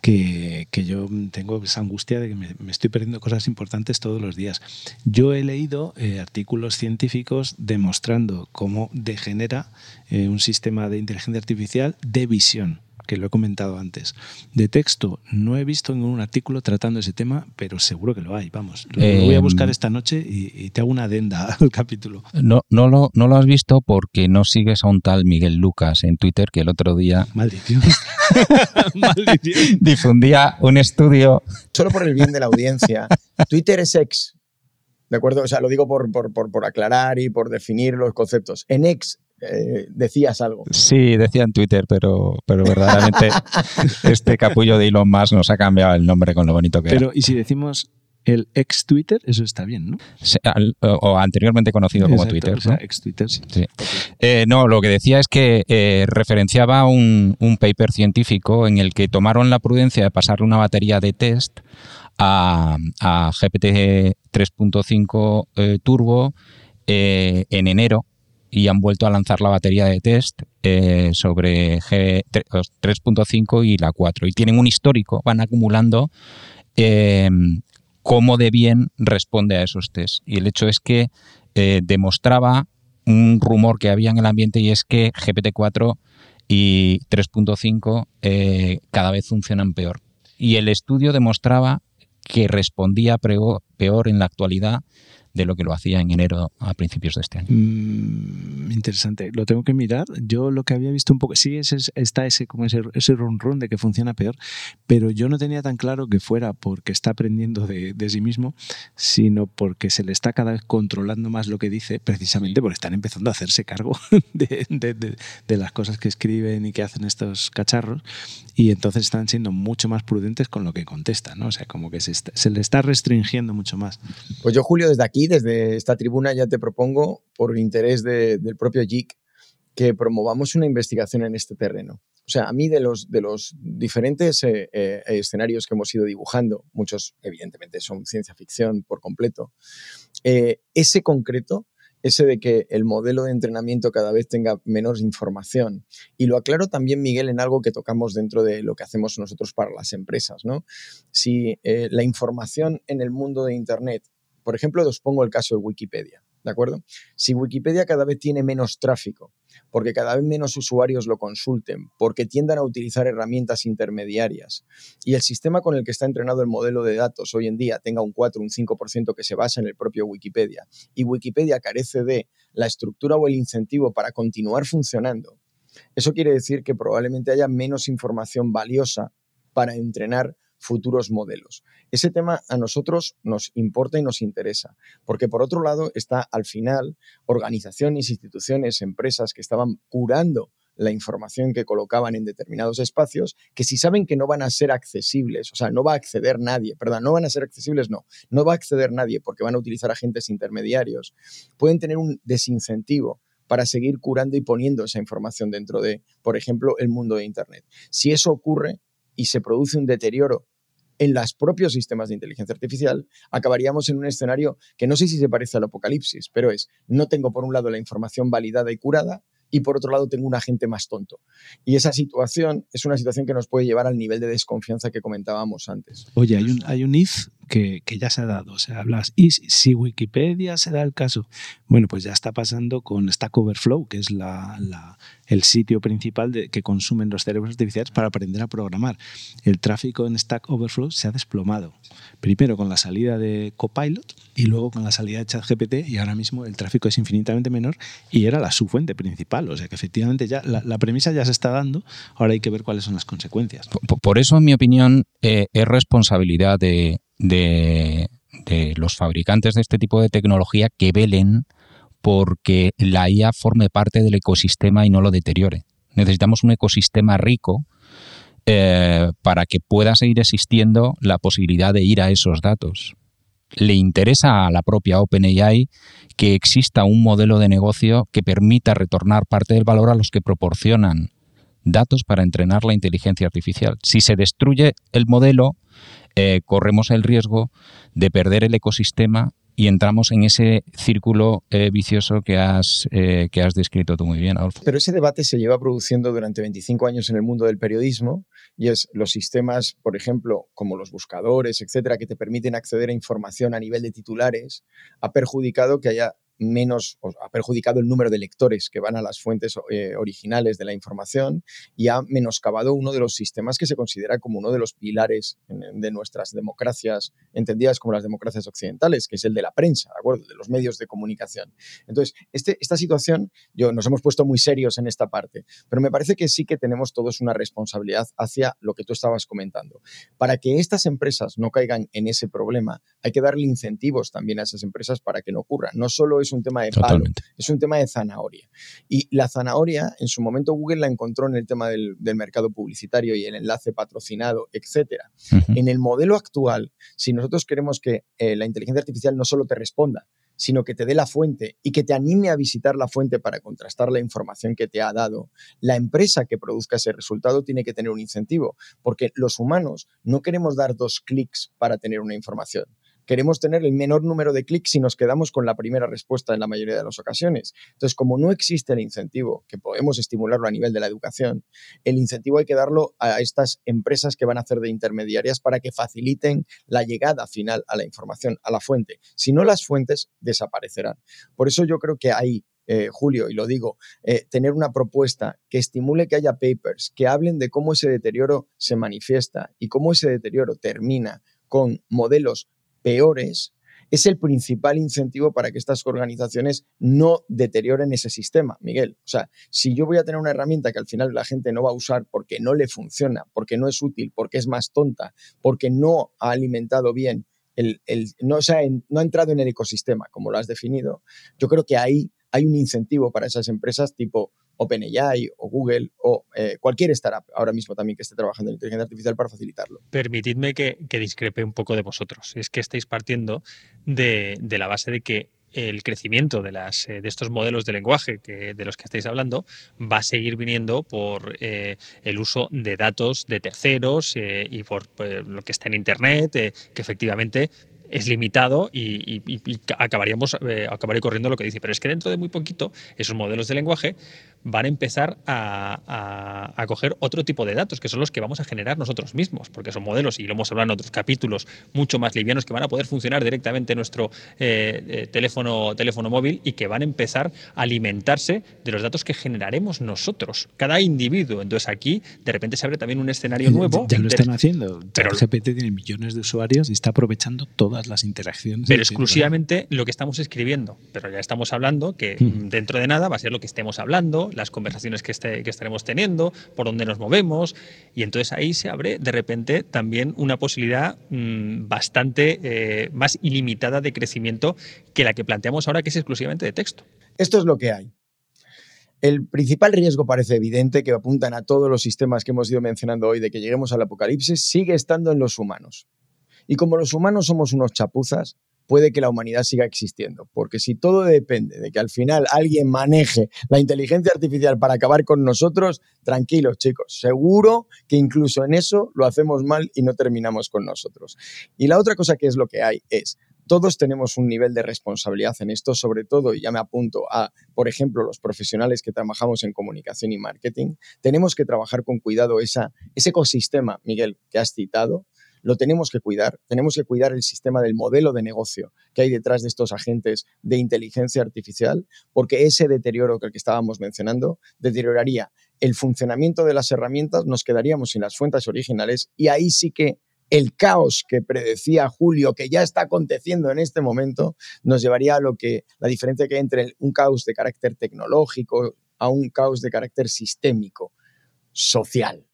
que, yo tengo esa angustia de que me, estoy perdiendo cosas importantes todos los días. Yo he leído eh, artículos científicos demostrando cómo degenera eh, un sistema de inteligencia artificial de visión que lo he comentado antes. De texto, no he visto ningún artículo tratando ese tema, pero seguro que lo hay. Vamos, lo, voy a buscar em, esta noche y, te hago una adenda al capítulo. No, no, lo, no lo has visto porque no sigues a un tal Miguel Lucas en Twitter que el otro día. Maldición. Maldición. difundía un estudio. Solo por el bien de la audiencia. Twitter es ex. ¿De acuerdo? O sea, lo digo por, por, por, por aclarar y por definir los conceptos. En ex eh, decías algo. Sí, decía en Twitter, pero, pero verdaderamente este capullo de Elon Musk nos ha cambiado el nombre con lo bonito que Pero, ¿y si decimos el ex Twitter, eso está bien, ¿no? o, anteriormente conocido como Twitter. ¿no? ex Twitter, sí. Eh, no, lo que decía es que eh, referenciaba un, un, paper científico en el que tomaron la prudencia de pasarle una batería de test a, a GPT 3.5 Turbo en enero y han vuelto a lanzar la batería de test eh, sobre G 3.5 y la 4. Y tienen un histórico, van acumulando eh, cómo de bien responde a esos test. Y el hecho es que eh, demostraba un rumor que había en el ambiente y es que GPT-4 y 3.5 cada vez funcionan peor. Y el estudio demostraba que respondía peor en la actualidad de lo que lo hacía en enero a principios de este año. Mm, interesante, lo tengo que mirar. Yo lo que había visto un poco, sí es, está ese, como ese, ese run run de que funciona peor, pero yo no tenía tan claro que fuera porque está aprendiendo de, de sí mismo, sino porque se le está cada vez controlando más lo que dice, precisamente porque están empezando a hacerse cargo de, de, de las cosas que escriben y que hacen estos cacharros y entonces están siendo mucho más prudentes con lo que contestan, ¿no? O sea, como que se, se le está restringiendo mucho más. Pues yo, Julio, desde aquí, desde esta tribuna, ya te propongo, por interés del propio JIC, que promovamos una investigación en este terreno. O sea, a mí de los, de los diferentes eh, eh, escenarios que hemos ido dibujando, muchos evidentemente son ciencia ficción por completo, eh, ese concreto ese de que el modelo de entrenamiento cada vez tenga menos información. Y lo aclaro también, Miguel, en algo que tocamos dentro de lo que hacemos nosotros para las empresas. ¿no? Si la información en el mundo de Internet, por ejemplo, os pongo el caso de Wikipedia. ¿De acuerdo? Si Wikipedia cada vez tiene menos tráfico, porque cada vez menos usuarios lo consulten, porque tiendan a utilizar herramientas intermediarias y el sistema con el que está entrenado el modelo de datos hoy en día tenga un 4, un 5% que se basa en el propio Wikipedia y Wikipedia carece de la estructura o el incentivo para continuar funcionando, eso quiere decir que probablemente haya menos información valiosa para entrenar futuros modelos. Ese tema a nosotros nos importa y nos interesa, porque por otro lado está al final organizaciones, instituciones, empresas que estaban curando la información que colocaban en determinados espacios, que si saben que no van a ser accesibles, o sea, no va a acceder nadie, perdón, no van a ser accesibles, no, no va a acceder nadie porque van a utilizar agentes intermediarios, pueden tener un desincentivo para seguir curando y poniendo esa información dentro de, por ejemplo, el mundo de Internet. Si eso ocurre, y se produce un deterioro en los propios sistemas de inteligencia artificial, acabaríamos en un escenario que no sé si se parece al apocalipsis, pero es, no tengo por un lado la información validada y curada y por otro lado tengo un agente más tonto. Y esa situación es una situación que nos puede llevar al nivel de desconfianza que comentábamos antes. Oye, hay un, hay un if que, ya se ha dado. O sea, hablas, y si Wikipedia se da el caso, bueno, pues ya está pasando con Stack Overflow, que es la, el sitio principal de, que consumen los cerebros artificiales para aprender a programar. El tráfico en Stack Overflow se ha desplomado. Primero con la salida de Copilot y luego con la salida de ChatGPT y ahora mismo el tráfico es infinitamente menor y era la su fuente principal. O sea que efectivamente ya la, premisa ya se está dando, ahora hay que ver cuáles son las consecuencias. Por, eso, en mi opinión, eh, es responsabilidad de, de, los fabricantes de este tipo de tecnología que velen porque la IA forme parte del ecosistema y no lo deteriore. Necesitamos un ecosistema rico eh, para que pueda seguir existiendo la posibilidad de ir a esos datos. Le interesa a la propia OpenAI que exista un modelo de negocio que permita retornar parte del valor a los que proporcionan datos para entrenar la inteligencia artificial. Si se destruye el modelo, eh, corremos el riesgo de perder el ecosistema y entramos en ese círculo eh, vicioso que has, eh, que has descrito tú muy bien, Adolfo. Pero ese debate se lleva produciendo durante 25 años en el mundo del periodismo y es los sistemas, por ejemplo, como los buscadores, etcétera, que te permiten acceder a información a nivel de titulares, ha perjudicado que haya menos, ha perjudicado el número de lectores que van a las fuentes eh, originales de la información y ha menoscabado uno de los sistemas que se considera como uno de los pilares de nuestras democracias, entendidas como las democracias occidentales, que es el de la prensa, ¿de acuerdo? De los medios de comunicación. Entonces, este, esta situación, yo, nos hemos puesto muy serios en esta parte, pero me parece que sí que tenemos todos una responsabilidad hacia lo que tú estabas comentando. Para que estas empresas no caigan en ese problema, hay que darle incentivos también a esas empresas para que no ocurra. No solo es es un tema de palo, es un tema de zanahoria. Y la zanahoria, en su momento Google la encontró en el tema del, mercado publicitario y el enlace patrocinado, etcétera. En el modelo actual, si nosotros queremos que eh, la inteligencia artificial no solo te responda, sino que te dé la fuente y que te anime a visitar la fuente para contrastar la información que te ha dado, la empresa que produzca ese resultado tiene que tener un incentivo, porque los humanos no queremos dar dos clics para tener una información queremos tener el menor número de clics si nos quedamos con la primera respuesta en la mayoría de las ocasiones. Entonces, como no existe el incentivo, que podemos estimularlo a nivel de la educación, el incentivo hay que darlo a estas empresas que van a hacer de intermediarias para que faciliten la llegada final a la información, a la fuente. Si no, las fuentes desaparecerán. Por eso yo creo que hay eh, Julio, y lo digo, eh, tener una propuesta que estimule que haya papers que hablen de cómo ese deterioro se manifiesta y cómo ese deterioro termina con modelos peores es el principal incentivo para que estas organizaciones no deterioren ese sistema, Miguel. O sea, si yo voy a tener una herramienta que al final la gente no va a usar porque no le funciona, porque no es útil, porque es más tonta, porque no ha alimentado bien, el, no, no ha entrado en el ecosistema como lo has definido, yo creo que ahí hay un incentivo para esas empresas tipo OpenAI o Google o eh, cualquier startup ahora mismo también que esté trabajando en inteligencia artificial para facilitarlo. Permitidme que, discrepe un poco de vosotros. Es que estáis partiendo de, la base de que el crecimiento eh, de estos modelos de lenguaje que, de los que estáis hablando va a seguir viniendo por eh, el uso de datos de terceros y por, por, lo que está en Internet, que efectivamente es limitado y, acabaríamos eh, acabaré corriendo lo que dice. Pero es que dentro de muy poquito esos modelos de lenguaje van a empezar a, a, coger otro tipo de datos, que son los que vamos a generar nosotros mismos, porque son modelos, y lo hemos hablado en otros capítulos, mucho más livianos, que van a poder funcionar directamente en nuestro eh, eh, teléfono, teléfono móvil y que van a empezar a alimentarse de los datos que generaremos nosotros, cada individuo. Entonces aquí de repente se abre también un escenario nuevo. Ya, lo están haciendo. Pero el GPT tiene millones de usuarios y está aprovechando todas las interacciones. Pero exclusivamente lo que estamos escribiendo. Pero ya estamos hablando que hmm. dentro de nada va a ser lo que estemos hablando, las conversaciones que, este, que estaremos teniendo, por dónde nos movemos. Y entonces ahí se abre de repente también una posibilidad mm, bastante eh, más ilimitada de crecimiento que la que planteamos ahora, que es exclusivamente de texto. Esto es lo que hay. El principal riesgo parece evidente que apuntan a todos los sistemas que hemos ido mencionando hoy de que lleguemos al apocalipsis, sigue estando en los humanos. Y como los humanos somos unos chapuzas, puede que la humanidad siga existiendo. Porque si todo depende de que al final alguien maneje la inteligencia artificial para acabar con nosotros, tranquilos chicos, seguro que incluso en eso lo hacemos mal y no terminamos con nosotros. Y la otra cosa que es lo que hay es, todos tenemos un nivel de responsabilidad en esto, sobre todo, y ya me apunto a, por ejemplo, los profesionales que trabajamos en comunicación y marketing, tenemos que trabajar con cuidado esa, ese ecosistema, Miguel, que has citado, lo tenemos que cuidar. Tenemos que cuidar el sistema del modelo de negocio que hay detrás de estos agentes de inteligencia artificial, porque ese deterioro que estábamos mencionando deterioraría el funcionamiento de las herramientas, nos quedaríamos sin las fuentes originales y ahí sí que el caos que predecía Julio, que ya está aconteciendo en este momento, nos llevaría a lo que la diferencia que hay entre un caos de carácter tecnológico a un caos de carácter sistémico, social.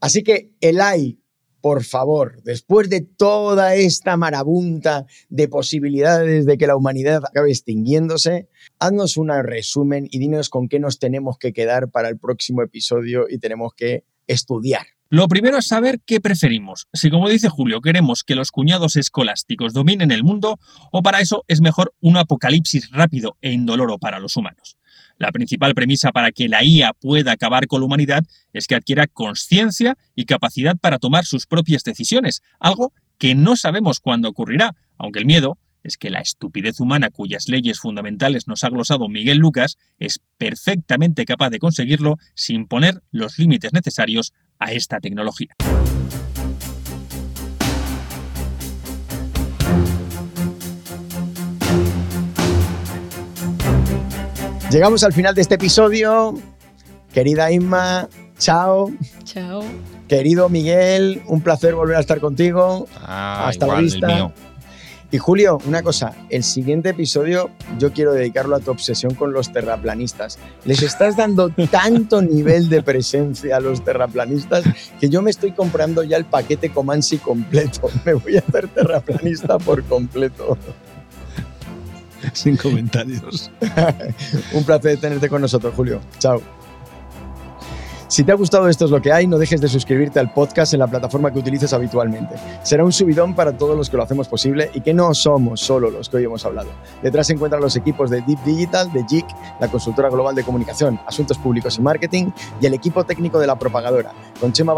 Así que el AI por favor, después de toda esta marabunta de posibilidades de que la humanidad acabe extinguiéndose, haznos un resumen y dinos con qué nos tenemos que quedar para el próximo episodio y tenemos que estudiar. Lo primero es saber qué preferimos, si como dice Julio queremos que los cuñados escolásticos dominen el mundo o para eso es mejor un apocalipsis rápido e indoloro para los humanos. La principal premisa para que la IA pueda acabar con la humanidad es que adquiera conciencia y capacidad para tomar sus propias decisiones, algo que no sabemos cuándo ocurrirá, aunque el miedo es que la estupidez humana cuyas leyes fundamentales nos ha glosado Miguel Lucas es perfectamente capaz de conseguirlo sin poner los límites necesarios a esta tecnología. Llegamos al final de este episodio. Querida Inma, chao. Chao. Querido Miguel, un placer volver a estar contigo. Ah, Hasta la vista. Y Julio, una cosa, el siguiente episodio yo quiero dedicarlo a tu obsesión con los terraplanistas. Les estás dando tanto nivel de presencia a los terraplanistas que yo me estoy comprando ya el paquete Comansi completo. Me voy a hacer terraplanista por completo. Sin comentarios. Un placer tenerte con nosotros, Julio. Chao. Si te ha gustado esto es lo que hay, no dejes de suscribirte al podcast en la plataforma que utilices habitualmente. Será un subidón para todos los que lo hacemos posible y que no somos solo los que hoy hemos hablado. Detrás se encuentran los equipos de Deep Digital, de JIC, la consultora global de comunicación, asuntos públicos y marketing, y el equipo técnico de la propagadora, con Chema